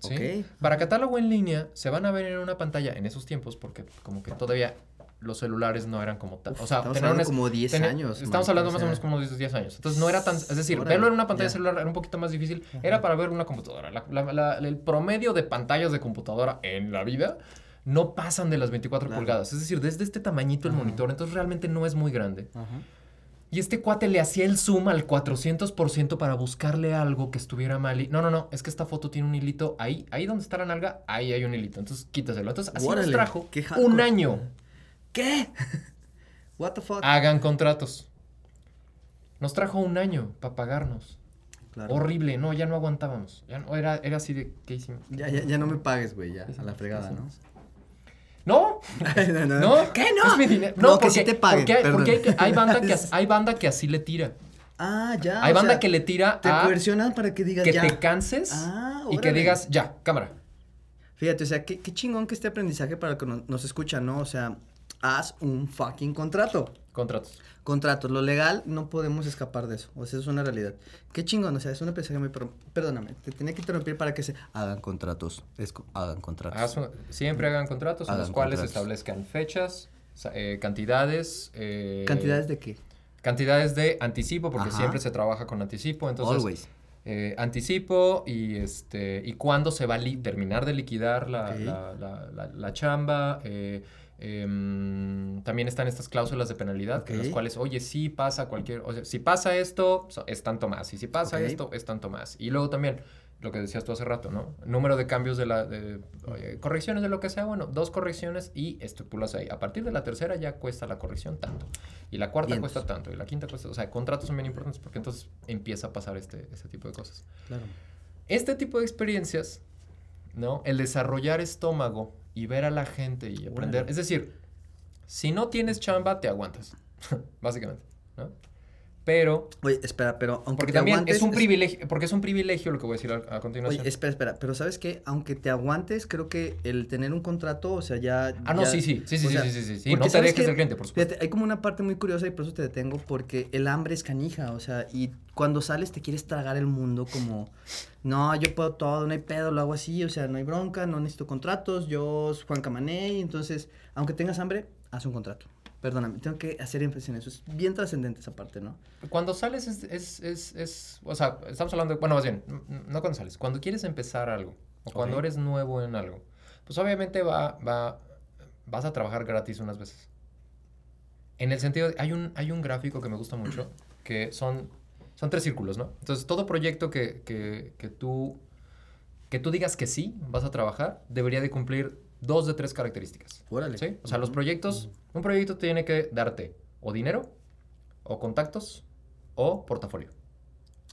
¿Sí? Para catálogo en línea se van a ver en una pantalla en esos tiempos porque como que todavía los celulares no eran como tal. O sea, Estamos hablando como 10 tener- años. Estamos man, hablando o más o menos como de 10 años. Entonces no era tan, es decir, verlo en una pantalla celular era un poquito más difícil. Era para ver una computadora. La- la- la- el promedio de pantallas de computadora en la vida no pasan de las 24 Claro. pulgadas. Es decir, desde este tamañito el Ajá. monitor, entonces realmente no es muy grande. Ajá. Y este cuate le hacía el zoom al 400% para buscarle algo que estuviera mal. Y, no, no, no, es que esta foto tiene un hilito ahí, ahí donde está la nalga, ahí hay un hilito. Entonces quítaselo. Entonces así Órale, nos trajo un año. ¿Qué? <laughs> What the fuck? Hagan contratos. Nos trajo un año para pagarnos. Claro. Horrible, no, ya no aguantábamos. Ya no, era, era así de, ¿qué hicimos? Ya, ya, ya no me pagues, güey, ya. ¿Qué A la fregada, ¿Qué ¿no? <laughs> No, no, no, no. ¿Qué no? Es mi dinero. No, No, que porque, sí te paguen, porque, porque hay, banda que, as- <laughs> hay banda que así le tira. Ah, ya. hay o banda sea, que le tira Te a coercionan para que digas que ya. te canses Ah, y que digas, ya, cámara. Fíjate, o sea, qué, qué chingón que este aprendizaje para que nos, nos escucha, ¿no? O sea, haz un fucking contrato. Contratos. Contratos, lo legal, no podemos escapar de eso. O sea, es una realidad. Qué chingón, o sea, es un aprendizaje muy... Perdóname, te tenía que interrumpir para que se... Hagan contratos, es hagan contratos. Siempre hagan contratos en Hagan los cuales contratos. establezcan fechas, eh, cantidades. eh, ¿Cantidades de qué? Cantidades de anticipo, porque Ajá. siempre se trabaja con anticipo. Entonces, Always. eh, anticipo y, este, y cuándo se va a terminar de liquidar la, la- la- la- la chamba. eh, em, también están estas cláusulas de penalidad, en las cuales, oye, si pasa cualquier, o sea, si pasa esto, es tanto más, y si pasa esto, es tanto más. Y luego también, lo que decías tú hace rato, ¿no? Número de cambios de la, de, oye, correcciones de lo que sea, bueno, dos correcciones y estipulas ahí. A partir de la tercera ya cuesta la corrección tanto. Y la cuarta Vientos. cuesta tanto, y la quinta cuesta, o sea, contratos son bien importantes porque entonces empieza a pasar este, este tipo de cosas. Claro. Este tipo de experiencias, ¿no? El desarrollar estómago y ver a la gente y aprender. Es decir, si no tienes chamba, te aguantas, <laughs> básicamente, ¿no? Pero, Oye, espera, pero aunque porque te también aguantes, es un privilegio, porque es un privilegio lo que voy a decir a, a continuación. Oye, espera, espera, pero ¿sabes qué? Aunque te aguantes, creo que el tener un contrato, o sea, ya... ah, no, ya- sí, sí, sí, sí, sí, sea, sí, sí, sí, no te ¿sabes dejes del cliente, por supuesto. Fíjate, hay como una parte muy curiosa y por eso te detengo, porque el hambre es canija, o sea, y cuando sales te quieres tragar el mundo como, no, yo puedo todo, no hay pedo, lo hago así, o sea, no hay bronca, no necesito contratos, yo soy Juan Camané, entonces, aunque tengas hambre, haz un contrato. Perdóname, tengo que hacer énfasis en eso, es bien trascendente esa parte, ¿no? Cuando sales es, es, es, es- o sea, estamos hablando, de, bueno, más bien, no cuando sales, cuando quieres empezar algo, o cuando eres nuevo en algo, pues obviamente va, va, vas a trabajar gratis unas veces. En el sentido, de- hay un, hay un gráfico que me gusta mucho, <clears throat> que son, son tres círculos, ¿no? Entonces, todo proyecto que, que, que tú, que tú digas que sí vas a trabajar, debería de cumplir dos de tres características. Órale. ¿Sí? O sea, los proyectos, un proyecto tiene que darte o dinero, o contactos, o portafolio.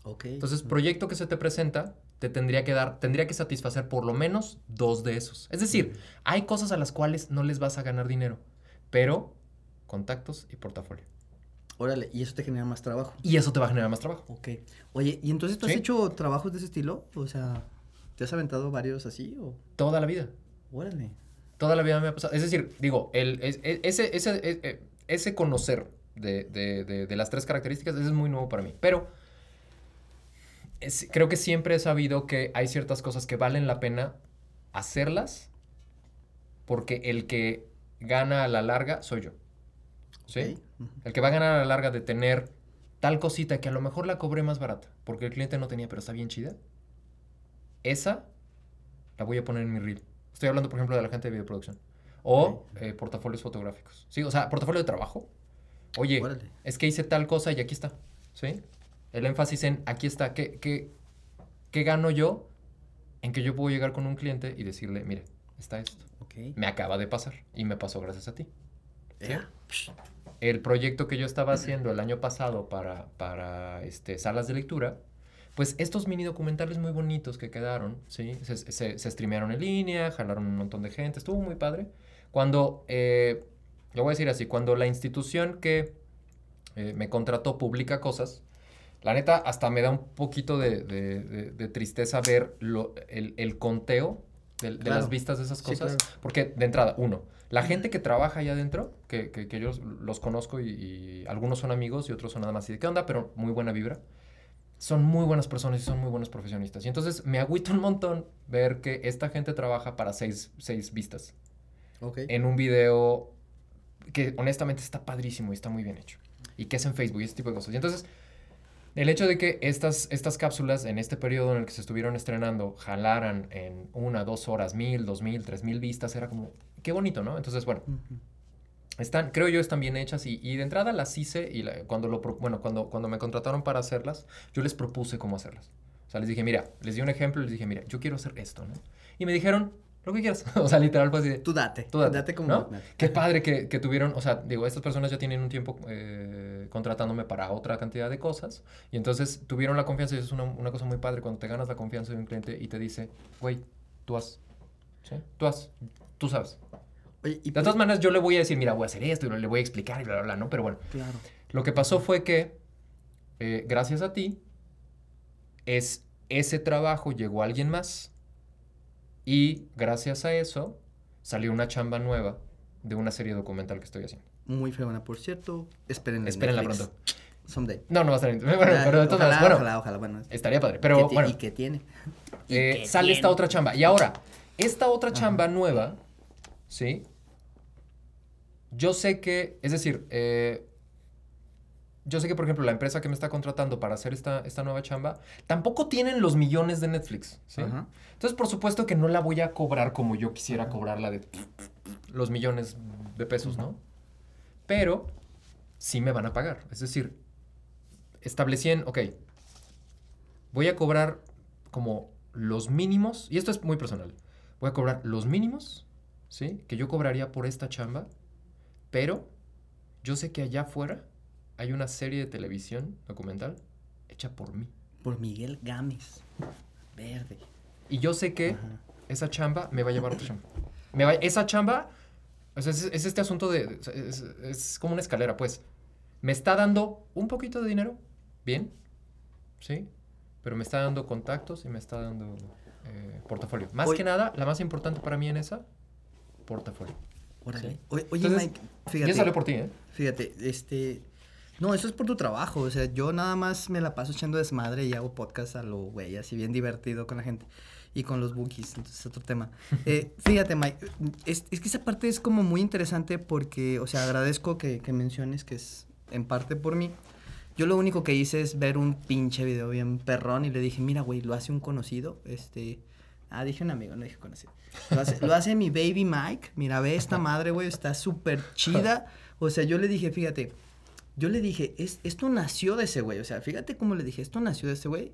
Ok. Entonces, proyecto que se te presenta, te tendría que dar, tendría que satisfacer por lo menos dos de esos. Es decir, hay cosas a las cuales no les vas a ganar dinero, pero contactos y portafolio. Órale, y eso te genera más trabajo. Y eso te va a generar más trabajo. Ok. Oye, ¿y entonces tú has Sí. hecho trabajos de ese estilo? O sea, ¿te has aventado varios así o...? Toda la vida. Órale. Toda la vida me ha pasado. Es decir, digo, el, es- es- ese, ese, e- e- ese conocer de, de- de- de las tres características ese es muy nuevo para mí. Pero es- creo que siempre he sabido que hay ciertas cosas que valen la pena hacerlas porque el que gana a la larga soy yo. ¿Sí? El que va a ganar a la larga de tener tal cosita que a lo mejor la cobré más barata porque el cliente no tenía, pero está bien chida. Esa la voy a poner en mi reel. Estoy hablando, por ejemplo, de la gente de videoproducción. O Ok. eh, portafolios fotográficos. Sí, o sea, portafolio de trabajo. Oye, Órale. es que hice tal cosa y aquí está. ¿Sí? El énfasis en aquí está. ¿Qué, qué, qué gano yo en que yo puedo llegar con un cliente y decirle, mire, está esto. Ok. Me acaba de pasar y me pasó gracias a ti. Ea. El proyecto que yo estaba haciendo el año pasado para, para este, salas de lectura, pues estos mini documentales muy bonitos que quedaron, ¿sí? Se, se, se streamearon en línea, jalaron un montón de gente, estuvo muy padre. Cuando, eh, lo voy a decir así, cuando la institución que eh, me contrató publica cosas, la neta hasta me da un poquito de, de- de- de tristeza ver lo- el, el conteo de, Claro. las vistas de esas Sí, cosas. claro. Porque de entrada, uno, la gente que trabaja allá adentro, que, que, que yo los, conozco y, y algunos son amigos y otros son nada más así de qué onda, pero muy buena vibra. Son muy buenas personas y son muy buenos profesionistas. Y entonces me agüita un montón ver que esta gente trabaja para seis, seis vistas Ok. en un video que honestamente está padrísimo y está muy bien hecho. Y que es en Facebook y ese tipo de cosas. Y entonces, el hecho de que estas, estas cápsulas en este periodo en el que se estuvieron estrenando jalaran en una, dos horas, mil, dos mil, tres mil vistas, era como, qué bonito, ¿no? Entonces, bueno. Están, creo yo, están bien hechas y, y de entrada las hice y la- cuando, lo, bueno, cuando, cuando me contrataron para hacerlas, yo les propuse cómo hacerlas. O sea, les dije, mira, les di un ejemplo y les dije, mira, yo quiero hacer esto, ¿no? Y me dijeron, lo que quieras. <laughs> o sea, literal fue así de, Tú date. Tú date, date, como... ¿no? date. Qué padre que, que tuvieron, o sea, digo, estas personas ya tienen un tiempo eh, contratándome para otra cantidad de cosas y entonces tuvieron la confianza y eso es una, una cosa muy padre cuando te ganas la confianza de un cliente y te dice, güey, tú haz, ¿sí? Tú haz, tú sabes. Oye, y De todas maneras yo le voy a decir, mira, voy a hacer esto y le voy a explicar y bla, bla, bla, ¿no? Pero bueno, Claro. lo que pasó fue que, eh, gracias a ti, es, ese trabajo llegó a alguien más y gracias a eso salió una chamba nueva de una serie documental que estoy haciendo. Muy fregona, por cierto. Espérenla. en Espérenla pronto. Someday. No, no va a estar en... <laughs> Bueno, Ah, pero de todas ojalá, maneras, bueno, Ojalá, ojalá, bueno. estaría padre. ¿Qué Pero ti- bueno, ¿Y qué tiene? ¿Y eh, qué sale esta tiene? otra chamba. Y ahora, esta otra Ajá. chamba nueva, ¿sí? Yo sé que, es decir, eh, yo sé que, por ejemplo, la empresa que me está contratando para hacer esta, esta nueva chamba, tampoco tienen los millones de Netflix, ¿sí? Entonces, por supuesto que no la voy a cobrar como yo quisiera cobrarla de los millones de pesos, ¿no? Pero sí me van a pagar. Es decir, establecí en, ok, voy a cobrar como los mínimos, y esto es muy personal, voy a cobrar los mínimos, ¿sí? Que yo cobraría por esta chamba, pero yo sé que allá afuera hay una serie de televisión documental hecha por mí. Por Miguel Gámez. Verde. Y yo sé que Ajá. esa chamba me va a llevar a otra chamba. Me va- esa chamba, o sea, es, es este asunto de, es, es como una escalera, pues. Me está dando un poquito de dinero, bien, ¿sí? Pero me está dando contactos y me está dando eh, portafolio. Más Oye- que nada, la más importante para mí en esa, portafolio. Órale. Sí. Oye, Entonces, Mike, fíjate. salió por ti, ¿eh? Fíjate, este. No, eso es por tu trabajo. O sea, yo nada más me la paso echando desmadre y hago podcast a lo güey, así bien divertido con la gente. Y con los bookies, entonces es otro tema. <laughs> Eh, fíjate, Mike, es, es que esa parte es como muy interesante porque, o sea, agradezco que, que menciones que es en parte por mí. Yo lo único que hice es ver un pinche video bien perrón y le dije, mira, güey, lo hace un conocido, este... Ah, dije un amigo, no dije conocido. Lo hace, lo hace mi baby Mike. Mira, ve esta <laughs> madre, güey, está súper chida. O sea, yo le dije, fíjate, yo le dije, es, esto nació de ese güey. O sea, fíjate cómo le dije, esto nació de ese güey.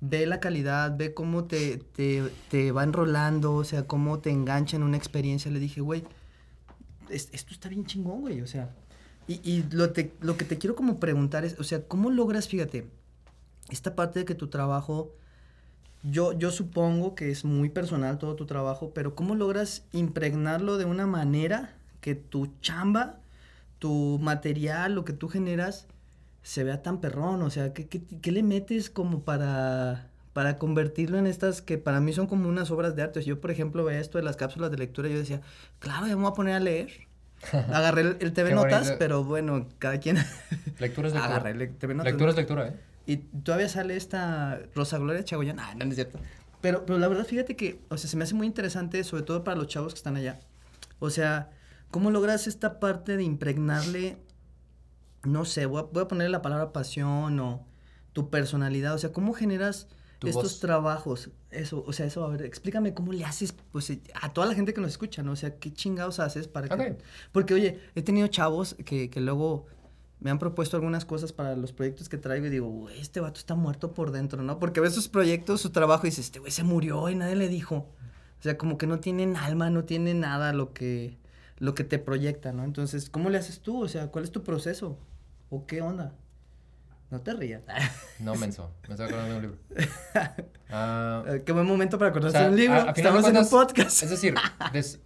Ve la calidad, ve cómo te, te, te va enrolando, o sea, cómo te engancha en una experiencia. Le dije, güey, es- esto está bien chingón, güey. O sea, y, y lo, te- lo que te quiero como preguntar es, o sea, ¿cómo logras, fíjate, esta parte de que tu trabajo, yo, yo supongo que es muy personal todo tu trabajo, pero ¿cómo logras impregnarlo de una manera que tu chamba, tu material, lo que tú generas, se vea tan perrón? O sea, ¿qué, qué, qué le metes como para, para convertirlo en estas que para mí son como unas obras de arte? Yo, por ejemplo, veía esto de las cápsulas de lectura y yo decía, claro, ya me voy a poner a leer. <laughs> Agarré el, el TV Qué Notas, bonito. pero bueno, cada quien Lectura es lectura. agarré el TV Notas. Lectura es lectura, ¿eh? Y todavía sale esta Rosa Gloria Chagoyán. Ah, no, no es cierto. Pero, pero la verdad, fíjate que, o sea, se me hace muy interesante, sobre todo para los chavos que están allá. O sea, ¿cómo logras esta parte de impregnarle, no sé, voy a, voy a ponerle la palabra pasión o tu personalidad? O sea, ¿cómo generas estos voz. trabajos? Eso, o sea, eso, a ver, explícame cómo le haces, pues, eh, a toda la gente que nos escucha, ¿no? O sea, ¿qué chingados haces para que... Ok. Porque, oye, he tenido chavos que, que luego me han propuesto algunas cosas para los proyectos que traigo y digo, güey, este vato está muerto por dentro, ¿no? Porque ves sus proyectos, su trabajo y dices, este güey se murió y nadie le dijo. O sea, como que no tienen alma, no tiene nada lo que, lo que te proyecta, ¿no? Entonces, ¿cómo le haces tú? O sea, ¿cuál es tu proceso? ¿O qué onda? No te rías. No, menso. Me estoy acordando de un libro. <laughs> Eh, qué buen momento para acordarse O sea, de un libro. a- a Estamos en un podcast. Es decir, des-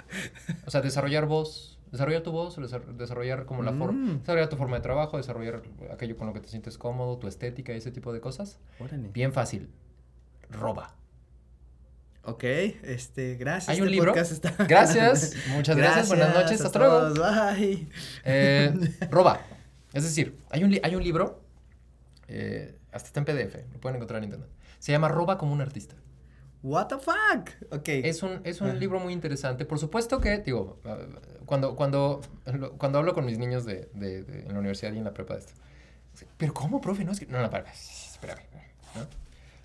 o sea, desarrollar voz, desarrollar tu voz, desa- desarrollar como la forma, Mm. desarrollar tu forma de trabajo, desarrollar aquello con lo que te sientes cómodo, tu estética y ese tipo de cosas. Órale. Bien fácil. Roba. Ok, este, gracias. Hay un este libro. podcast está- <laughs> <laughs> Gracias, muchas gracias, buenas noches, hasta luego. Bye. Eh, <laughs> roba. Es decir, hay un, li- hay un libro, eh, hasta está en PDF, lo pueden encontrar en internet. Se llama Roba como un artista. What the fuck? Ok. Es un, es un Ajá. libro muy interesante. Por supuesto que, digo, ah, cuando, cuando, cuando hablo con mis niños de, de- de- en la universidad y en la prepa de esto. Pero ¿cómo, profe? No, es que... No, no, para, espérame. ¿no?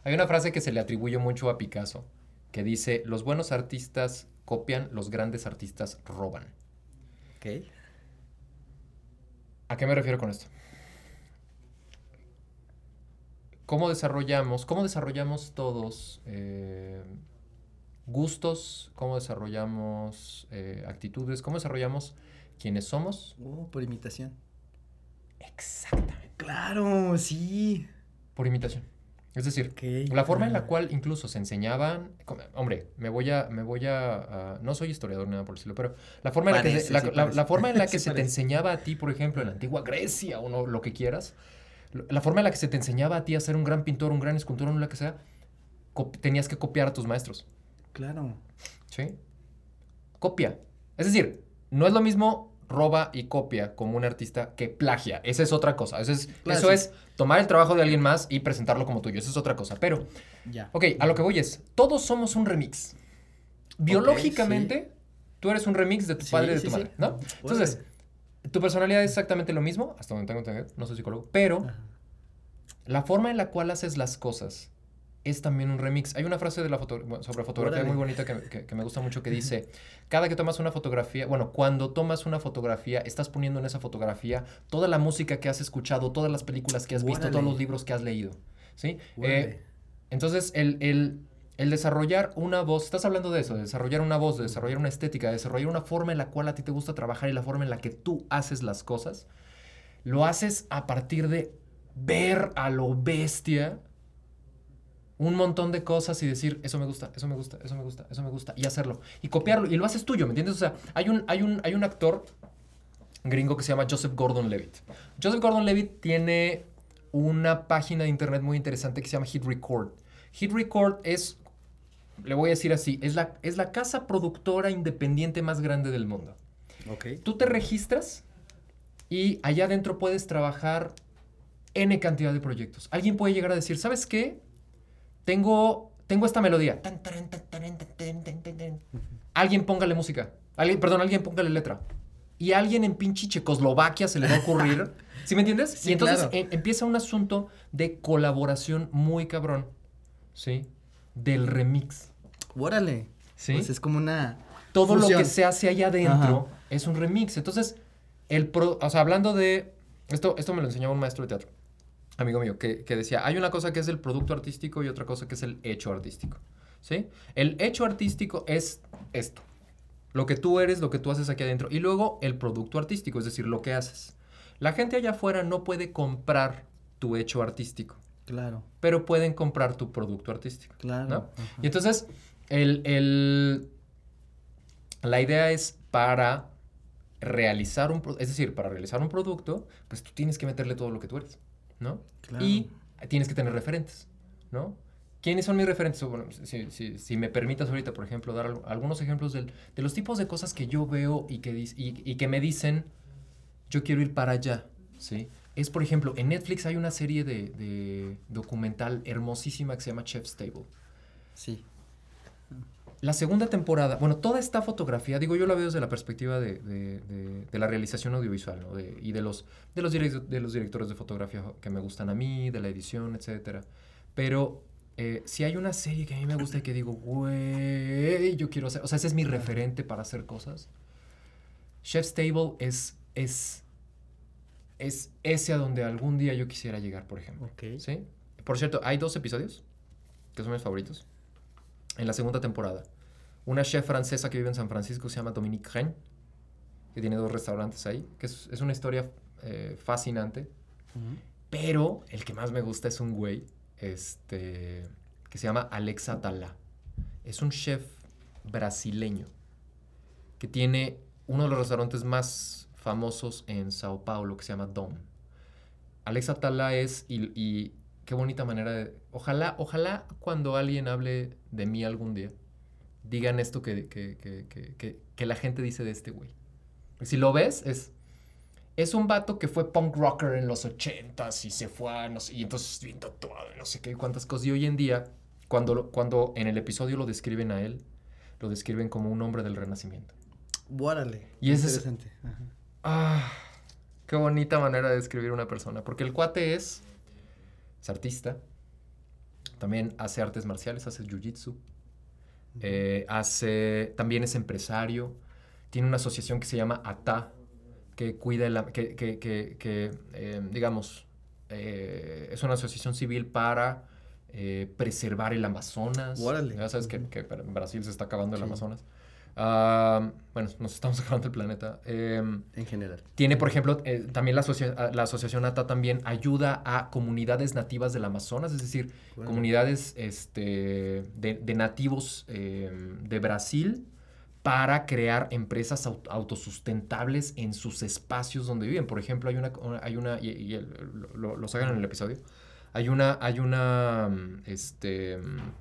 Hay una frase que se le atribuye mucho a Picasso, que dice, los buenos artistas copian, los grandes artistas roban. Ok. ¿A qué me refiero con esto? ¿Cómo desarrollamos, cómo desarrollamos todos eh, gustos? ¿Cómo desarrollamos eh, actitudes? ¿Cómo desarrollamos quienes somos? Oh, por imitación. Exactamente. Claro, sí. Por imitación. Es decir, la forma en la cual incluso se enseñaban, hombre, me voy a, me voy a, no soy historiador ni nada por decirlo, pero la forma en la que, se- la, sí la- parece. la forma en la que <laughs> Sí se te enseñaba a ti, por ejemplo, en la antigua Grecia o no, lo que quieras, la forma en la que se te enseñaba a ti a ser un gran pintor, un gran escultor, o lo que sea, tenías que copiar a tus maestros, Claro. ¿sí? Copia. Es decir, no es lo mismo roba y copia como un artista que plagia. Esa es otra cosa. Eso es, Claro, eso sí. es tomar el trabajo de alguien más y presentarlo como tuyo. Eso es otra cosa. Pero Ya. Ok, a lo que voy es, todos somos un remix. Biológicamente, tú eres un remix de tu Sí, padre y de tu madre, ¿no? Entonces, tu personalidad es exactamente lo mismo, hasta donde tengo entendido, no soy psicólogo, pero Ajá. la forma en la cual haces las cosas es también un remix. Hay una frase de la foto sobre fotografía Órale. muy bonita que, que- que me gusta mucho que dice, cada que tomas una fotografía, bueno, cuando tomas una fotografía, estás poniendo en esa fotografía toda la música que has escuchado, todas las películas que has visto, todos los libros que has leído. ¿Sí? Eh, entonces, el, el- el desarrollar una voz, estás hablando de eso, de desarrollar una voz, de desarrollar una estética, de desarrollar una forma en la cual a ti te gusta trabajar y la forma en la que tú haces las cosas, lo haces a partir de ver a lo bestia un montón de cosas y decir, eso me gusta, eso me gusta, eso me gusta, eso me gusta, y hacerlo, y copiarlo, y lo haces tuyo, ¿me entiendes? O sea, hay un, hay un, hay un actor gringo que se llama Joseph Gordon-Levitt. Joseph Gordon-Levitt tiene una página de internet muy interesante que se llama Hit Record. Hit Record es, le voy a decir así, es la, es la casa productora independiente más grande del mundo. Ok. Tú te registras y allá adentro puedes trabajar N cantidad de proyectos. Alguien puede llegar a decir, ¿sabes qué? Tengo, tengo esta melodía. Alguien póngale música. Alguien, perdón, alguien póngale letra. Y alguien en pinche Checoslovaquia se le va a ocurrir. <laughs> ¿Sí me entiendes? Sí, y entonces claro. em- empieza un asunto de colaboración muy cabrón. ¿Sí? Del remix. Órale. ¿Sí? Pues es como una. todo lo que se hace allá adentro es un remix. Entonces, el pro, o sea, hablando de esto, esto me lo enseñaba un maestro de teatro, amigo mío, que, que decía, hay una cosa que es el producto artístico y otra cosa que es el hecho artístico. ¿Sí? El hecho artístico es esto. Lo que tú eres, lo que tú haces aquí adentro. Y luego el producto artístico, es decir, lo que haces. La gente allá afuera no puede comprar tu hecho artístico, Claro, pero pueden comprar tu producto artístico. claro. Y entonces, el, el- la idea es para realizar un, es decir, para realizar un producto, pues tú tienes que meterle todo lo que tú eres, ¿no? Claro. Y tienes que tener referentes, ¿no? ¿Quiénes son mis referentes? Bueno, si, si- si me permitas ahorita, por ejemplo, dar al- algunos ejemplos del- de los tipos de cosas que yo veo y que, y, y que me dicen, yo quiero ir para allá, ¿sí? Es, por ejemplo, en Netflix hay una serie de, de documental hermosísima que se llama Chef's Table. Sí. La segunda temporada, bueno, toda esta fotografía, digo, yo la veo desde la perspectiva de, de- de- de la realización audiovisual, y de los, de, los de los directores de fotografía que me gustan a mí, de la edición, etcétera. Pero eh, si hay una serie que a mí me gusta y que digo, güey, yo quiero hacer, o sea, ese es mi referente para hacer cosas. Chef's Table es, es, es ese a donde algún día yo quisiera llegar, por ejemplo. Ok. ¿Sí? Por cierto, hay dos episodios que son mis favoritos. En la segunda temporada. Una chef francesa que vive en San Francisco se llama Dominique Ren, que tiene dos restaurantes ahí, que es, es una historia eh, fascinante. Pero el que más me gusta es un güey este, que se llama Alexa Atala. Es un chef brasileño que tiene uno de los restaurantes más famosos en Sao Paulo que se llama Dom. Alexa Atala es, y, y qué bonita manera de... Ojalá, ojalá cuando alguien hable de mí algún día, digan esto que, que, que, que, que- que la gente dice de este güey. Si lo ves, es... Es un vato que fue punk rocker en los ochentas y se fue a no sé, y entonces bien tatuado no sé qué y cuántas cosas. Y hoy en día, cuando, cuando en el episodio lo describen a él, lo describen como un hombre del renacimiento. Órale. Y es- Interesante. Ajá. Ah, qué bonita manera de describir una persona. Porque el cuate es, es artista, también hace artes marciales, hace jiu-jitsu, eh, hace, también es empresario, tiene una asociación que se llama ATA, que cuida, el, que, que, que, que, eh, digamos, eh, es una asociación civil para preservar el Amazonas. Órale. Ya sabes que, en Brasil se está acabando el. Amazonas. Ah, bueno, nos estamos <laughs> acabando el planeta. Em, En general. tiene, por ejemplo, eh, también la, asocia- a- la asociación ATA también ayuda a comunidades nativas del Amazonas, es decir, comunidades este, de, de nativos eh, de Brasil para crear empresas au- autosustentables en sus espacios donde viven. Por ejemplo, hay una, hay una y, y el- lo, lo sacan en el episodio, hay una, hay una este,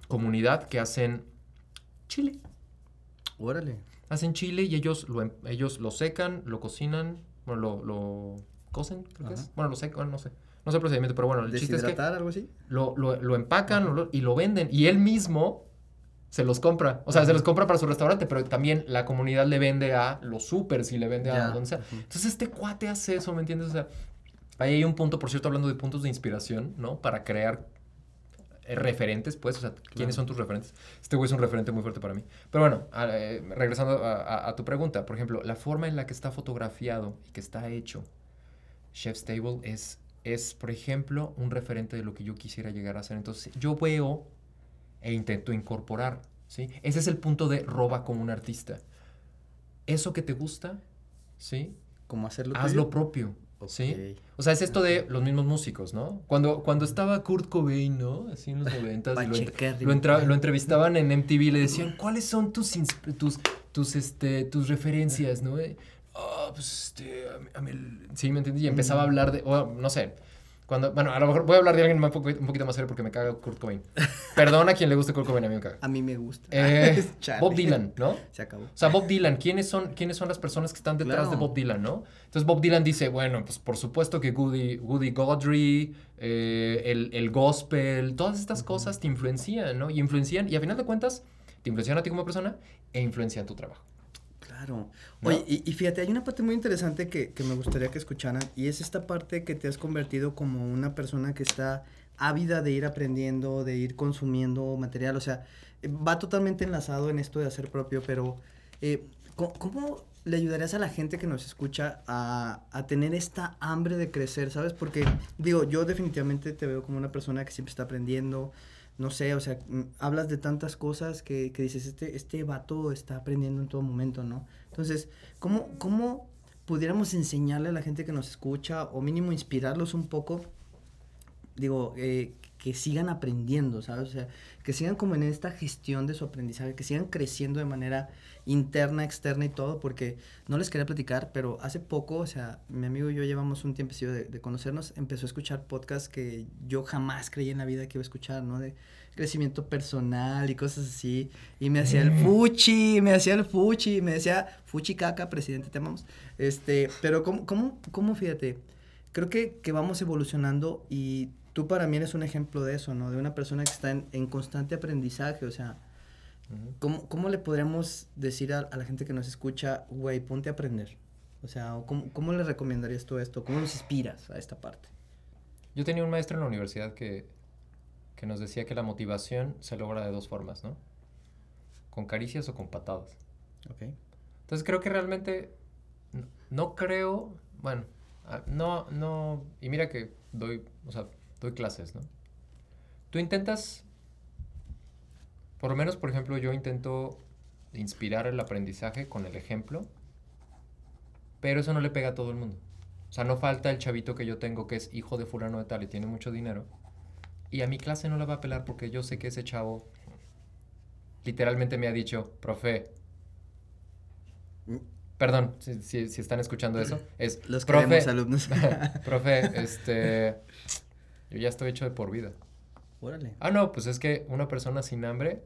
comunidad que hacen chile. Órale. Hacen chile y ellos lo, em- ellos lo secan, lo cocinan, bueno, lo, lo cocen, creo que es. Bueno, lo secan, no sé. No sé el procedimiento, pero bueno, el chiste es que ¿Deshidratar algo así? lo, lo- lo empacan lo- y lo venden. Y él mismo se los compra. O sea, se los compra para su restaurante, pero también la comunidad le vende a los supers y le vende a donde sea. Entonces este cuate hace eso, ¿me entiendes? O sea, ahí hay un punto, por cierto, hablando de puntos de inspiración, ¿no? Para crear referentes, pues, o sea, ¿quiénes son tus referentes? Este güey es un referente muy fuerte para mí. Pero bueno, a- eh, regresando a, a- a tu pregunta, por ejemplo, la forma en la que está fotografiado y que está hecho Chef's Table es, es, por ejemplo, un referente de lo que yo quisiera llegar a hacer. Entonces, yo veo e intento incorporar, ¿sí? Ese es el punto de roba como un artista. Eso que te gusta, ¿sí? ¿Cómo hacerlo Haz tuyo? lo propio, ¿sí? O sea, es esto de los mismos músicos, ¿no? Cuando, cuando estaba Kurt Cobain, ¿no? Así en los <laughs> noventas, lo, lo, entra- lo entrevistaban en MTV y le decían, ¿cuáles son tus, tus, tus, este, tus referencias, no? Ah, pues, este, a mí- a mí el-" sí, ¿me entiendes? Y empezaba a hablar de, no sé, cuando, bueno, a lo mejor voy a hablar de alguien un poquito, un poquito más serio porque me caga Kurt Cobain. <laughs> Perdón a quien le guste Kurt Cobain, a mí me caga. A mí me gusta. Eh. <laughs> Bob Dylan, ¿no? Se acabó. O sea, Bob Dylan, ¿quiénes son, ¿quiénes son las personas que están detrás de. Bob Dylan, no? Entonces Bob Dylan dice, bueno, pues por supuesto que Woody, Woody Guthrie, eh, el, el gospel, todas estas cosas te influencian, ¿no? Y influencian, y a final de cuentas, te influencian a ti como persona e influencian tu trabajo. Claro. ¿No? Oye, y, y fíjate, hay una parte muy interesante que, que me gustaría que escucharan y es esta parte que te has convertido como una persona que está ávida de ir aprendiendo, de ir consumiendo material, o sea, eh, va totalmente enlazado en esto de hacer propio, pero eh, ¿cómo, cómo le ayudarías a la gente que nos escucha a, a tener esta hambre de crecer, sabes? Porque, digo, yo definitivamente te veo como una persona que siempre está aprendiendo, no sé, o sea, mm, hablas de tantas cosas que, que dices, este, este vato está aprendiendo en todo momento, ¿no? Entonces, ¿cómo, ¿cómo pudiéramos enseñarle a la gente que nos escucha o mínimo inspirarlos un poco? Digo, eh, que sigan aprendiendo, ¿sabes? O sea, que sigan como en esta gestión de su aprendizaje, que sigan creciendo de manera interna, externa y todo, porque no les quería platicar, pero hace poco, o sea, mi amigo y yo llevamos un tiempecillo de, de conocernos, empezó a escuchar podcasts que yo jamás creí en la vida que iba a escuchar, ¿no? De crecimiento personal y cosas así, y me hacía el fuchi, me hacía el fuchi, me decía, fuchi caca, presidente, te amamos, este, pero ¿cómo, cómo, cómo fíjate? Creo que, que vamos evolucionando y tú para mí eres un ejemplo de eso, ¿no? De una persona que está en, en constante aprendizaje, o sea, ¿Cómo, cómo le podríamos decir a, a la gente que nos escucha, güey, ponte a aprender? O sea, ¿cómo, ¿cómo le recomendarías tú esto? ¿Cómo nos inspiras a esta parte? Yo tenía un maestro en la universidad que, que nos decía que la motivación se logra de dos formas, ¿no? Con caricias o con patadas. Ok. Entonces creo que realmente n- no creo, bueno, ah, no, no, y mira que doy, o sea, doy clases, ¿no? Tú intentas, por lo menos, por ejemplo, yo intento inspirar el aprendizaje con el ejemplo, pero eso no le pega a todo el mundo. O sea, no falta el chavito que yo tengo que es hijo de fulano de tal y tiene mucho dinero. Y a mi clase no la va a pelar porque yo sé que ese chavo literalmente me ha dicho, profe, perdón, si, si- si están escuchando eso, <clears throat> es, Los profe, alumnos. <laughs> profe, este, yo ya estoy hecho de por vida. Órale. Ah, no, pues es que una persona sin hambre,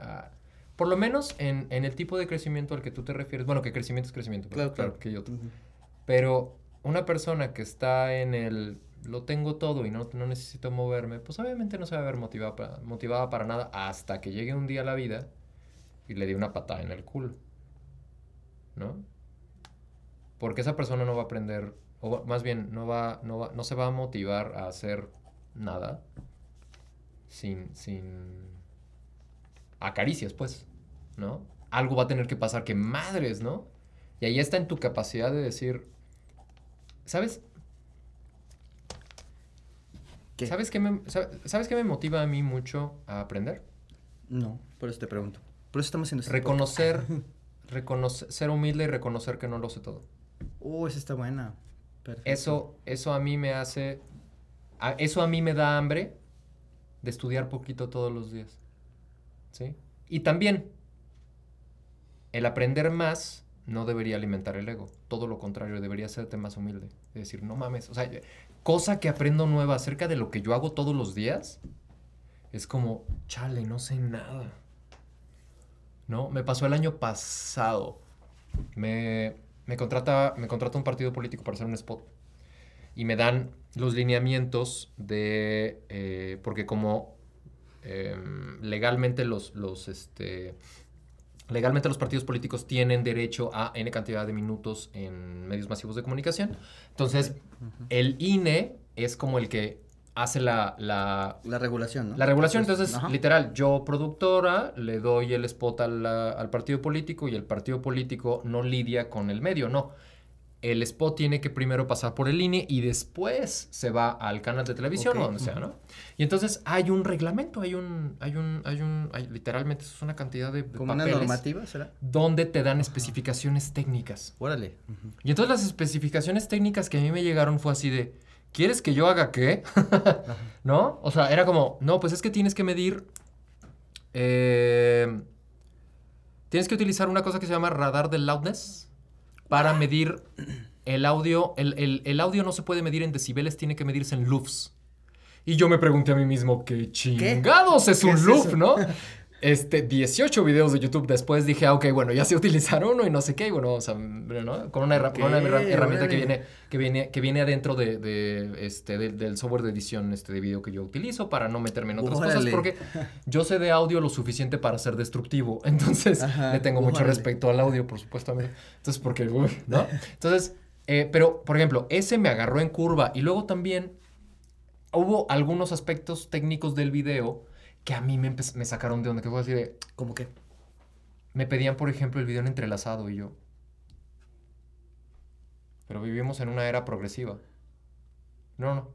ah, por lo menos en, en el tipo de crecimiento al que tú te refieres, bueno, que crecimiento es crecimiento, pero Claro, claro. que hay otro. Ujú. Pero una persona que está en el lo tengo todo y no, no necesito moverme, pues obviamente no se va a ver motivada para, motivada para nada hasta que llegue un día a la vida y le dé una patada en el culo. ¿No? Porque esa persona no va a aprender, o más bien no, va, no, va, no se va a motivar a hacer nada sin, sin acaricias, pues, ¿no? Algo va a tener que pasar que madres, ¿no? Y ahí está en tu capacidad de decir, ¿sabes? ¿Qué? ¿Sabes qué, me, sab- ¿Sabes qué me motiva a mí mucho a aprender? No, por eso te pregunto. Por eso estamos haciendo este Reconocer, <laughs> reconocer, ser humilde y reconocer que no lo sé todo. Uh, esa está buena. Eso, eso a mí me hace, eso a mí me da hambre de estudiar poquito todos los días. ¿Sí? Y también, el aprender más no debería alimentar el ego. Todo lo contrario, debería hacerte más humilde. Es decir, no mames. O sea, cosa que aprendo nueva acerca de lo que yo hago todos los días, es como, chale, no sé nada. ¿No? Me pasó el año pasado. Me, me, contrata, me contrata un partido político para hacer un spot. Y me dan los lineamientos de... eh, porque como em, legalmente los, los, este, legalmente los partidos políticos tienen derecho a N cantidad de minutos en medios masivos de comunicación. Entonces, el INE es como el que hace la, la, La regulación, ¿no? la regulación. Entonces, ajá. literal, yo productora le doy el spot al, al partido político y el partido político no lidia con el medio, no. El spot tiene que primero pasar por el INE y después se va al canal de televisión Ok, o donde sea, ¿no? Y entonces hay un reglamento, hay un, hay un, hay un, hay- literalmente es una cantidad de, de ¿Como una normativa será? donde te dan especificaciones técnicas. Órale. Ujú. Y entonces las especificaciones técnicas que a mí me llegaron fue así de, ¿quieres que yo haga qué? ¿No? O sea, era como, no, pues es que tienes que medir, eh, tienes que utilizar una cosa que se llama radar de loudness para medir el audio. El, el- el audio no se puede medir en decibeles, tiene que medirse en lufs. Y yo me pregunté a mí mismo, ¿qué chingados es ¿Qué un es luf, eso? no? <laughs> Este, 18 videos de YouTube después dije, ah, ok, bueno, ya sé utilizar uno y no sé qué, y bueno, o sea, ¿no? Con una, con una herramienta que viene, que viene, que viene adentro de, de, este, de- del software de edición este, de video que yo utilizo para no meterme en otras Órale. cosas, porque yo sé de audio lo suficiente para ser destructivo, <laughs> entonces Ajá, le tengo mucho órale. respeto al audio, por supuesto, a mí. Entonces, porque, uy, ¿no? <laughs> Entonces, eh, pero, por ejemplo, ese me agarró en curva y luego también hubo algunos aspectos técnicos del video que a mí me, me sacaron de onda, que fue así de, ¿Cómo qué? me pedían, por ejemplo, el video en entrelazado y yo. Pero vivimos en una era progresiva. No, no.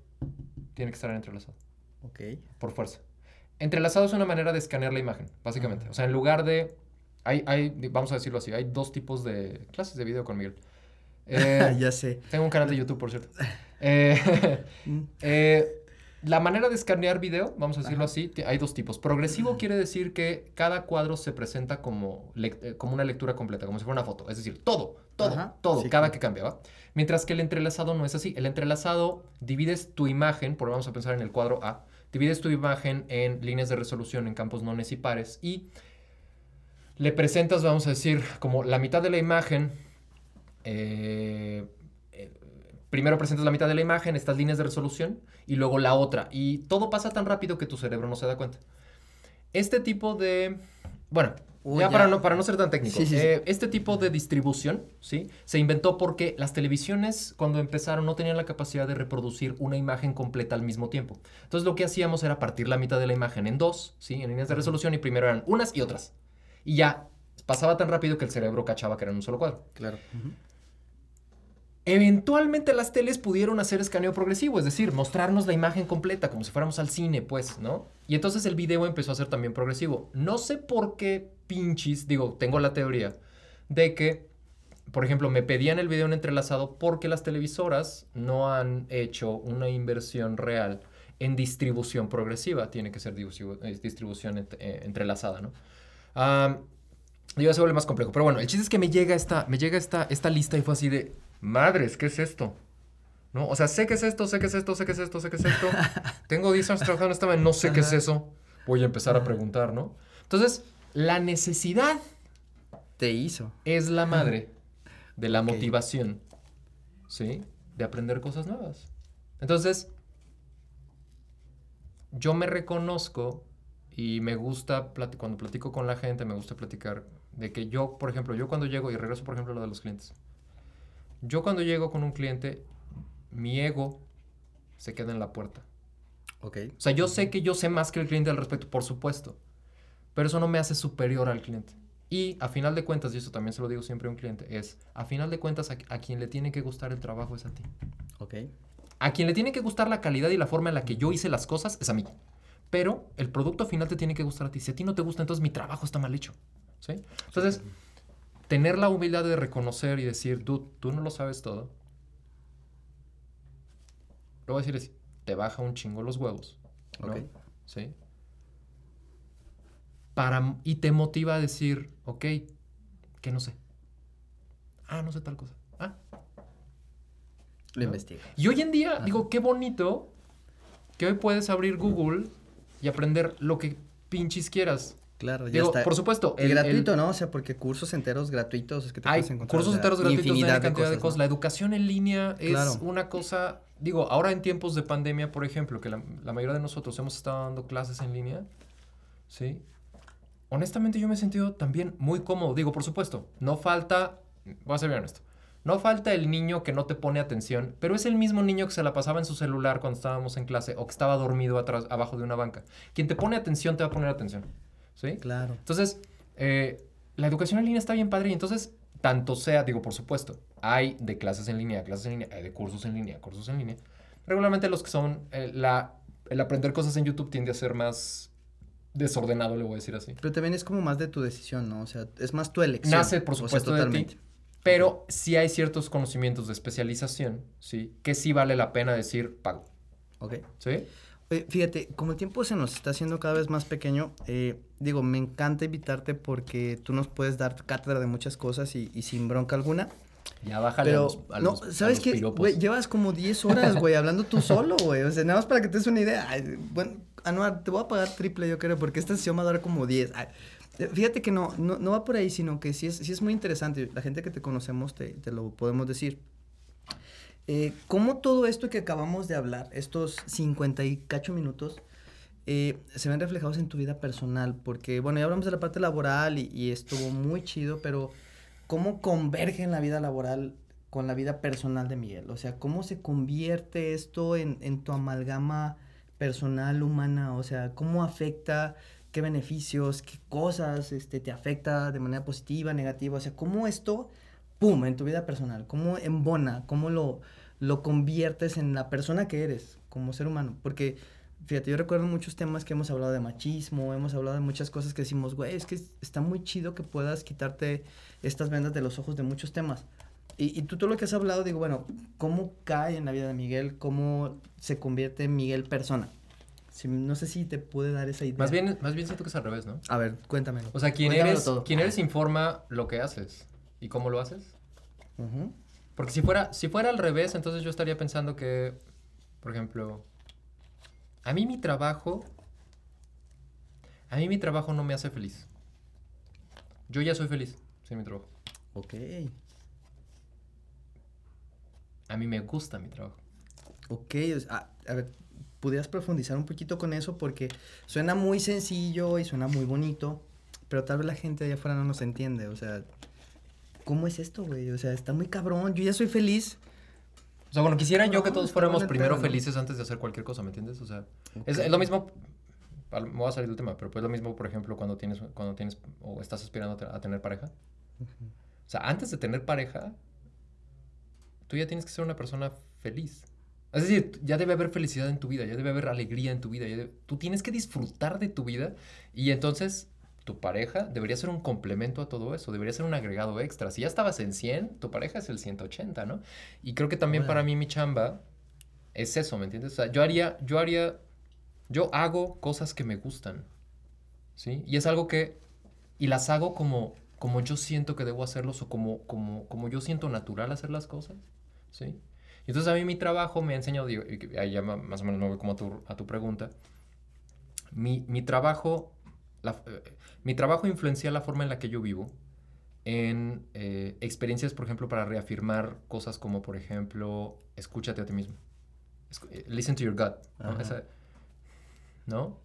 Tiene que estar en entrelazado. Ok. Por fuerza. Entrelazado es una manera de escanear la imagen, básicamente. O sea, en lugar de. Hay, hay, vamos a decirlo así, hay dos tipos de clases de video con Miguel. <laughs> Eh, ya sé. tengo un canal de YouTube, por cierto. <laughs> Eh, Mm. eh, la manera de escanear video, vamos a decirlo Ajá. así, hay dos tipos. Progresivo quiere decir que cada cuadro se presenta como, eh, como una lectura completa, como si fuera una foto. Es decir, todo, todo, Ajá, todo, sí, cada claro. que cambia, ¿va? Mientras que el entrelazado no es así. El entrelazado divides tu imagen, por vamos a pensar en el cuadro A, divides tu imagen en líneas de resolución en campos nones y pares y le presentas, vamos a decir, como la mitad de la imagen. eh, primero presentas la mitad de la imagen, estas líneas de resolución, y luego la otra. Y todo pasa tan rápido que tu cerebro no se da cuenta. Este tipo de... Bueno, Uy, ya, ya. Para, no, para no ser tan técnico. Sí, sí, sí. eh, este tipo de distribución, ¿sí? Se inventó porque las televisiones, cuando empezaron, no tenían la capacidad de reproducir una imagen completa al mismo tiempo. Entonces, lo que hacíamos era partir la mitad de la imagen en dos, ¿sí? En líneas de resolución, y primero eran unas y otras. Y ya pasaba tan rápido que el cerebro cachaba que era un solo cuadro. Claro. Eventualmente las teles pudieron hacer escaneo progresivo, es decir, mostrarnos la imagen completa como si fuéramos al cine, pues, ¿no? Y entonces el video empezó a ser también progresivo. No sé por qué pinches, digo, tengo la teoría de que, por ejemplo, me pedían el video en entrelazado porque las televisoras no han hecho una inversión real en distribución progresiva. Tiene que ser eh, distribución eh, entrelazada, ¿no? Y ya se vuelve más complejo. Pero bueno, el chiste es que me llega esta, me llega esta, esta lista y fue así de, madres, ¿qué es esto? ¿No? O sea, sé que es esto, sé que es esto, sé que es esto, sé que es esto. <laughs> Tengo 10 años trabajando en esta no sé qué es eso. Voy a empezar a preguntar, ¿no? Entonces, la necesidad Te hizo. es la madre de la motivación, ¿sí? De aprender cosas nuevas. Entonces, yo me reconozco y me gusta, plati- cuando platico con la gente, me gusta platicar de que yo, por ejemplo, yo cuando llego, y regreso, por ejemplo, a lo de los clientes, yo cuando llego con un cliente, mi ego se queda en la puerta. Ok. O sea, yo sé que yo sé más que el cliente al respecto, por supuesto. Pero eso no me hace superior al cliente. Y a final de cuentas, y eso también se lo digo siempre a un cliente, es, a final de cuentas, a, a quien le tiene que gustar el trabajo es a ti. Ok. A quien le tiene que gustar la calidad y la forma en la que yo hice las cosas es a mí. Pero el producto final te tiene que gustar a ti. Si a ti no te gusta, entonces mi trabajo está mal hecho. ¿Sí? Entonces, tener la humildad de reconocer y decir, dude, tú no lo sabes todo. Lo voy a decir así, te baja un chingo los huevos. ¿no? Ok. ¿Sí? Para, y te motiva a decir, ok, que no sé. Ah, no sé tal cosa. Ah, Lo ¿no? investigas. y hoy en día, digo, qué bonito que hoy puedes abrir Google y aprender lo que pinches quieras. Claro, ya Digo, está. por supuesto. El- el- gratuito, ¿no? O sea, porque cursos enteros gratuitos es que te hay puedes encontrar. cursos enteros gratuitos de infinidad una cantidad de cosas. ¿no? La educación en línea es Claro. una cosa, digo, ahora en tiempos de pandemia, por ejemplo, que la, la mayoría de nosotros hemos estado dando clases en línea, ¿sí? Honestamente yo me he sentido también muy cómodo. Digo, por supuesto, no falta, voy a ser bien honesto, no falta el niño que no te pone atención, pero es el mismo niño que se la pasaba en su celular cuando estábamos en clase o que estaba dormido atrás, abajo de una banca. Quien te pone atención te va a poner atención, ¿sí? Claro. Entonces, eh, la educación en línea está bien padre y entonces, tanto sea, digo, por supuesto, hay de clases en línea, clases en línea, hay de cursos en línea, cursos en línea. Regularmente los que son, eh, la, el aprender cosas en YouTube tiende a ser más desordenado, le voy a decir así. Pero también es como más de tu decisión, ¿no? O sea, es más tu elección. Nace, por o sea, supuesto, de ti. Pero sí hay ciertos conocimientos de especialización, ¿sí? Que sí vale la pena decir pago. Ok. ¿Sí? Fíjate, como el tiempo se nos está haciendo cada vez más pequeño, eh, digo, me encanta invitarte porque tú nos puedes dar cátedra de muchas cosas y, y sin bronca alguna. Ya bájale a Pero, los, a no, los- a ¿sabes los qué? Güey, llevas como 10 horas, güey, hablando tú solo, güey. O sea, nada más para que te des una idea. Ay, bueno, Anuar, te voy a pagar triple, yo creo, porque esta sesión va a durar como 10. Ay, eh, fíjate que no, no, no va por ahí, sino que sí es, sí es muy interesante. La gente que te conocemos te, te lo podemos decir. Eh, ¿Cómo todo esto que acabamos de hablar, estos 50 y cacho minutos, eh, se ven reflejados en tu vida personal? Porque, bueno, ya hablamos de la parte laboral y, estuvo muy chido, pero ¿cómo converge en la vida laboral con la vida personal de Miguel? O sea, ¿cómo se convierte esto en, en tu amalgama personal, humana? O sea, ¿cómo afecta? ¿Qué beneficios? ¿Qué cosas este, te afecta de manera positiva, negativa? O sea, ¿cómo esto, pum, en tu vida personal? ¿Cómo embona? ¿Cómo lo, lo conviertes en la persona que eres como ser humano? Porque, fíjate, yo recuerdo muchos temas que hemos hablado de machismo, hemos hablado de muchas cosas que decimos, güey, es que es- está muy chido que puedas quitarte estas vendas de los ojos de muchos temas. Y, y tú todo lo que has hablado, digo, bueno, ¿cómo cae en la vida de Miguel? ¿Cómo se convierte en Miguel persona? Si- no sé si te puede dar esa idea. Más bien, más bien siento que es al revés, ¿no? A ver, cuéntamelo. O sea, quien eres, todo. quien eres informa lo que haces. ¿Y cómo lo haces? Ujú. Porque si fuera, si fuera al revés, entonces yo estaría pensando que, por ejemplo, a mí mi trabajo, a mí mi trabajo no me hace feliz. Yo ya soy feliz sin mi trabajo. Ok, A mí me gusta mi trabajo. ok. a, a ver, ¿pudieras profundizar un poquito con eso? Porque suena muy sencillo y suena muy bonito, pero tal vez la gente allá afuera no nos entiende. O sea, ¿cómo es esto, güey? O sea, está muy cabrón. Yo ya soy feliz. O sea, bueno, quisiera yo que todos fuéramos primero felices antes de hacer cualquier cosa, ¿me entiendes? O sea, es, Ok. es lo mismo, me voy a salir del tema, pero pues es lo mismo, por ejemplo, cuando tienes, cuando tienes o estás aspirando a tener pareja. O sea, antes de tener pareja, tú ya tienes que ser una persona feliz. Es decir, ya debe haber felicidad en tu vida, ya debe haber alegría en tu vida. ya debe- tú tienes que disfrutar de tu vida y entonces tu pareja debería ser un complemento a todo eso, debería ser un agregado extra. Si ya estabas en 100, tu pareja es el 180, ¿no? Y creo que también para mí mi chamba es eso, ¿me entiendes? O sea, yo haría, yo haría, yo hago cosas que me gustan, ¿sí? Y es algo que, y las hago como, como yo siento que debo hacerlos o como, como, como yo siento natural hacer las cosas, ¿sí? Y entonces a mí mi trabajo me ha enseñado, digo, ahí ya más o menos me voy como a tu, a tu pregunta, mi, mi trabajo, la- eh, mi trabajo influencia la forma en la que yo vivo en eh, experiencias, por ejemplo, para reafirmar cosas como, por ejemplo, escúchate a ti mismo. Escu- eh, Listen to your gut. ¿no? Esa- ¿no?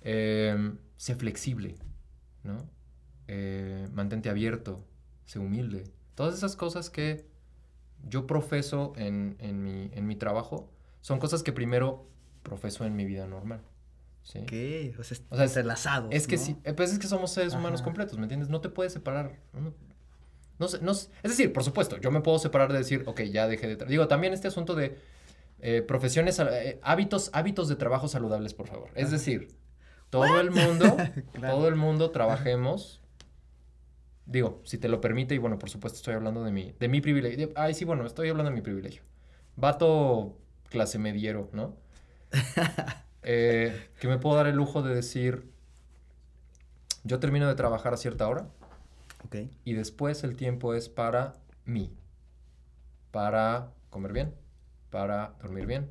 Em, sé flexible, ¿no? Eh, mantente abierto, sé humilde. Todas esas cosas que yo profeso en, en mi, en mi trabajo son cosas que primero profeso en mi vida normal. ¿Sí? Ok, o sea, O sea, es- que ¿no? sí, eh, pues es que somos seres humanos completos, ¿me entiendes? No te puedes separar. No, no sé, no sé. Es decir, por supuesto, yo me puedo separar de decir, ok, ya dejé de... tra-". Digo, también este asunto de eh, profesiones, eh, hábitos, hábitos de trabajo saludables, por favor. Es decir, todo el mundo, <laughs> Claro. todo el mundo trabajemos. Digo, si te lo permite, y bueno, por supuesto estoy hablando de mi, de mi privilegio. ay, sí, bueno, estoy hablando de mi privilegio. Vato clase mediero, ¿no? <laughs> Eh, que me puedo dar el lujo de decir, yo termino de trabajar a cierta hora Ok, y después el tiempo es para mí, para comer bien, para dormir bien,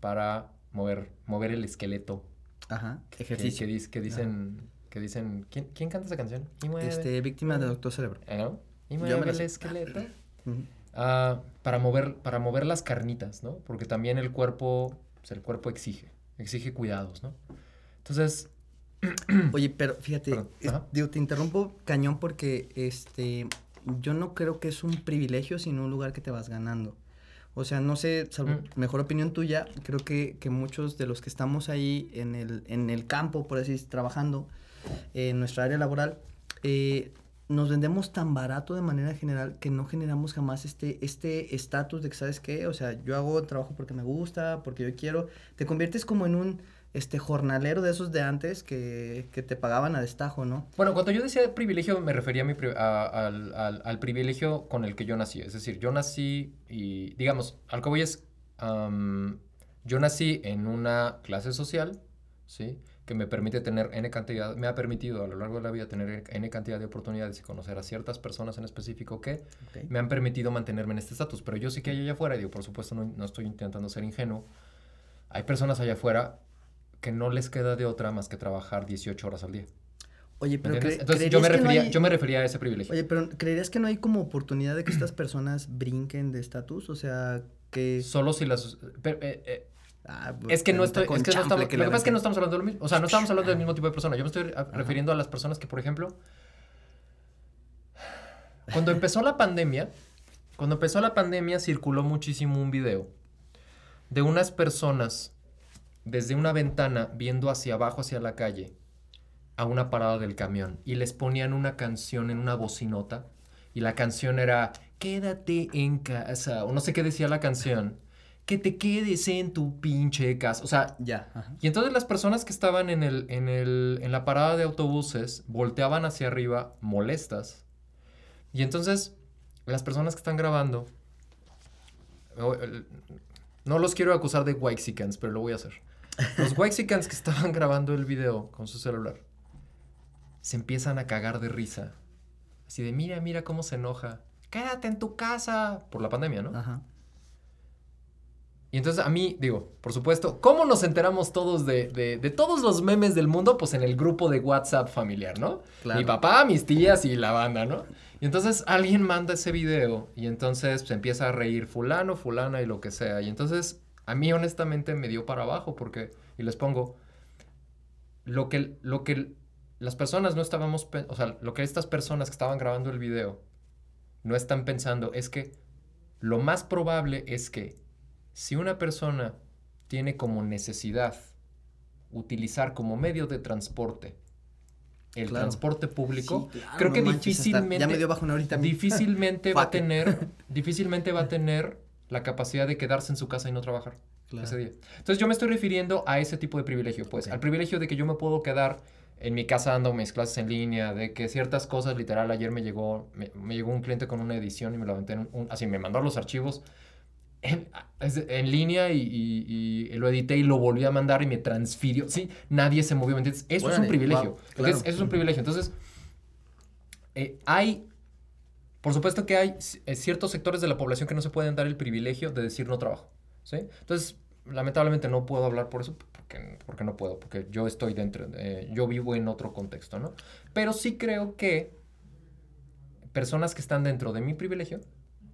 para mover, mover el esqueleto. ajá, que- ejercicio. Que, dis- que dicen, que dicen, ¿quién, quién canta esa canción? Y mueve, Este, víctima de Doctor Cerebro. ¿eh? Y mueve el sé. esqueleto. Ah, para, mover, para mover las carnitas, ¿no? Porque también el cuerpo, pues, el cuerpo exige, exige cuidados, ¿no? Entonces, <clears throat> Oye, pero fíjate, digo, te interrumpo cañón porque este yo no creo que es un privilegio, sino un lugar que te vas ganando. O sea, no sé, salvo Mm. mejor opinión tuya, creo que, que muchos de los que estamos ahí en el, en el campo, por así decir, trabajando eh, en nuestra área laboral, eh, nos vendemos tan barato de manera general que no generamos jamás este este estatus de que, ¿sabes qué? O sea, yo hago trabajo porque me gusta, porque yo quiero. Te conviertes como en un este jornalero de esos de antes que, que te pagaban a destajo, ¿no? Bueno, cuando yo decía privilegio, me refería a mi a- al, al- al privilegio con el que yo nací. Es decir, yo nací y, digamos, al voy es, yo nací en una clase social, ¿sí? Que me permite tener N cantidad, me ha permitido a lo largo de la vida tener N cantidad de oportunidades y conocer a ciertas personas en específico que Ok. me han permitido mantenerme en este estatus. Pero yo sí que hay allá afuera, y digo, por supuesto, no, no estoy intentando ser ingenuo. Hay personas allá afuera que no les queda de otra más que trabajar 18 horas al día. Oye, ¿Me pero cre- Entonces yo me, ¿creerías que no refería, hay- yo me refería a ese privilegio. Oye, pero ¿creerías que no hay como oportunidad de que estas personas brinquen de estatus? O sea, que... Solo si las... pero, eh, eh, Ah, es que no estoy... Es que no estamos, que lo que pasa es que no estamos hablando de lo mismo. O sea, no estamos hablando del mismo tipo de persona. Yo me estoy a- refiriendo a las personas que, por ejemplo... Cuando empezó la pandemia... Cuando empezó la pandemia circuló muchísimo un video de unas personas desde una ventana viendo hacia abajo, hacia la calle, a una parada del camión y les ponían una canción en una bocinota y la canción era Quédate en casa o no sé qué decía la canción. Que te quedes en tu pinche casa. O sea, Ya, ajá. y entonces las personas que estaban en, el, en, el, en la parada de autobuses volteaban hacia arriba molestas. Y entonces las personas que están grabando, no los quiero acusar de Waxicans, pero lo voy a hacer. Los Waxicans que estaban grabando el video con su celular se empiezan a cagar de risa. Así de, mira, mira cómo se enoja. Quédate en tu casa. Por la pandemia, ¿no? Ajá. Y entonces a mí, digo, por supuesto, ¿cómo nos enteramos todos de, de- de todos los memes del mundo? Pues en el grupo de WhatsApp familiar, ¿no? Claro. Mi papá, mis tías y la banda, ¿no? Y entonces alguien manda ese video y entonces se empieza a reír fulano, fulana y lo que sea. Y entonces a mí honestamente me dio para abajo porque, y les pongo, lo que, lo que las personas no estábamos, o sea, lo que estas personas que estaban grabando el video no están pensando es que lo más probable es que si una persona tiene como necesidad utilizar como medio de transporte el Claro. transporte público, Sí, claro, creo no que manches, difícilmente Ya me dio difícilmente <laughs> va a tener <laughs> difícilmente va a tener la capacidad de quedarse en su casa y no trabajar Claro. ese día. Entonces yo me estoy refiriendo a ese tipo de privilegio, pues, al privilegio de que yo me puedo quedar en mi casa dando mis clases en línea, de que ciertas cosas, literal, ayer me llegó, me, me llegó un cliente con una edición y me lo aventé en un, así, me mandó los archivos en, en línea y, y- y lo edité y lo volví a mandar y me transfirió. Sí, nadie se movió, ¿me entiendes? Eso es un privilegio. claro. Eso es un privilegio. Entonces, eh, hay, por supuesto que hay eh, ciertos sectores de la población que no se pueden dar el privilegio de decir no trabajo, ¿sí? Entonces, lamentablemente no puedo hablar por eso, porque, porque no puedo, porque yo estoy dentro, de- yo vivo en otro contexto, ¿no? Pero sí creo que personas que están dentro de mi privilegio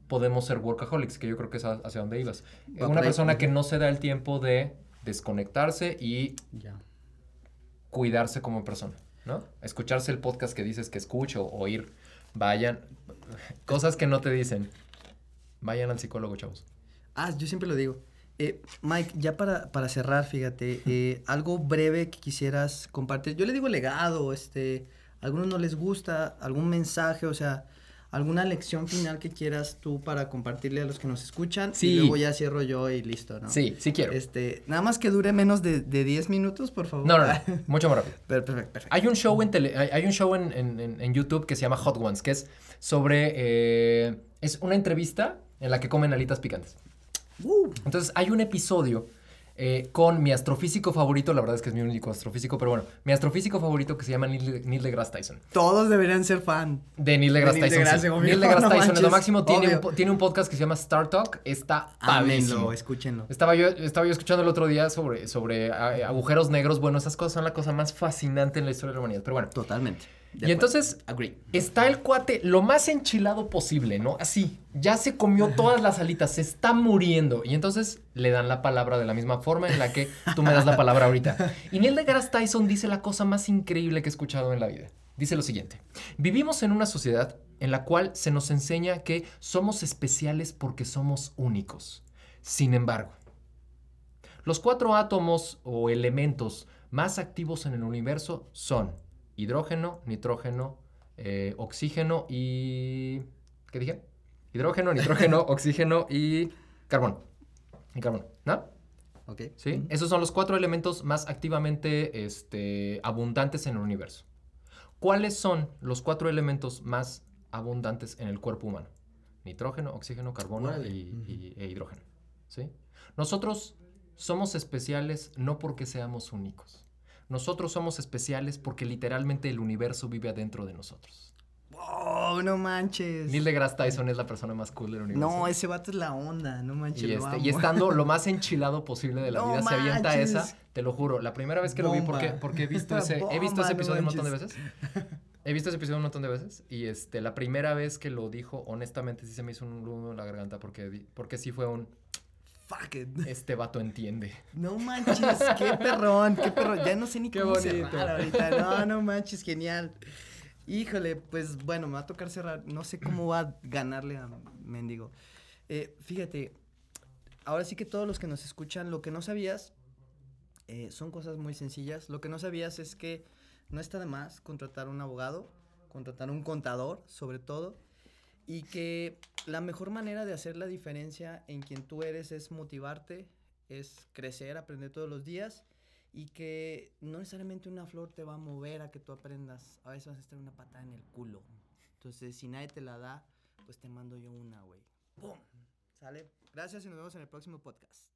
podemos ser workaholics, que yo creo que es hacia donde ibas. Va Una ahí. persona que no se da el tiempo de desconectarse y cuidarse como persona, ¿no? Escucharse el podcast que dices que escucho, oír, vayan, <laughs> cosas que no te dicen. Vayan al psicólogo, chavos. Ah, yo siempre lo digo. Eh, Mike, ya para, para cerrar, fíjate, eh, algo breve que quisieras compartir. Yo le digo legado, este, a algunos no les gusta, algún mensaje, o sea, alguna lección final que quieras tú para compartirle a los que nos escuchan. Sí. Y luego ya cierro yo y listo, ¿no? Sí, sí quiero. Este, nada más que dure menos de, de 10 minutos, por favor. No, no, no, <laughs> mucho más rápido. Per- Perfecto, perfecto. Hay un show en, tele- hay, hay un show en, en- en- en YouTube que se llama Hot Ones, que es sobre... eh, es una entrevista en la que comen alitas picantes. Uh, Entonces hay un episodio eh, con mi astrofísico favorito, la verdad es que es mi único astrofísico, pero bueno, mi astrofísico favorito que se llama Neil, Neil deGrasse Tyson. todos deberían ser fan. De Neil deGrasse De Neil Tyson. deGrasse, sí. obvio, Neil deGrasse <laughs> no Tyson es lo máximo. Tiene un, tiene un podcast que se llama Star Talk. Está padrísimo. Escúchenlo. Estaba yo, estaba yo escuchando el otro día sobre, sobre ah, agujeros negros. Bueno, esas cosas son la cosa más fascinante en la historia de la humanidad. Pero bueno. Totalmente. Y entonces Agree. está el cuate lo más enchilado posible, ¿no? Así, ya se comió todas las alitas, se está muriendo. Y entonces le dan la palabra de la misma forma en la que tú me das la palabra ahorita. Y Neil deGrasse Tyson dice la cosa más increíble que he escuchado en la vida. Dice lo siguiente, vivimos en una sociedad en la cual se nos enseña que somos especiales porque somos únicos. Sin embargo, los cuatro átomos o elementos más activos en el universo son hidrógeno, nitrógeno, eh, oxígeno y... ¿Qué dije? Hidrógeno, nitrógeno, <laughs> oxígeno y carbono. Y carbono, ¿no? Ok. ¿Sí? Esos son los cuatro elementos más activamente este, abundantes en el universo. ¿Cuáles son los cuatro elementos más abundantes en el cuerpo humano? Nitrógeno, oxígeno, carbono y- e hidrógeno. ¿Sí? Nosotros somos especiales no porque seamos únicos. Nosotros somos especiales porque literalmente el universo vive adentro de nosotros. Wow, no manches. Neil deGrasse Tyson es la persona más cool del universo. No, ese vato es la onda, no manches. Y, este, y estando lo más <laughs> enchilado posible de la No vida, se avienta esa, te lo juro. La primera vez que lo vi, porque, Bomba. porque he visto ese, he visto Bomba, ese no episodio un montón de veces. He visto ese episodio un montón de veces. Y este, la primera vez que lo dijo, honestamente, sí se me hizo un nudo en la garganta porque, porque sí fue un. Fuck it. Este vato entiende. No manches, qué perrón, qué perrón. Ya no sé ni Qué cómo bonito. cerrar ahorita. No, no manches, genial. Híjole, pues bueno, me va a tocar cerrar. No sé cómo va a ganarle a Mendigo. Eh, fíjate, ahora sí que todos los que nos escuchan, lo que no sabías eh, son cosas muy sencillas. Lo que no sabías es que no está de más contratar un abogado, contratar un contador, sobre todo, y que la mejor manera de hacer la diferencia en quien tú eres es motivarte, es crecer, aprender todos los días y que no necesariamente una flor te va a mover a que tú aprendas. A veces vas a estar una patada en el culo. Entonces, si nadie te la da, pues te mando yo una, güey. ¡Pum! ¿Sale? Gracias y nos vemos en el próximo podcast.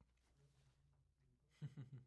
<laughs>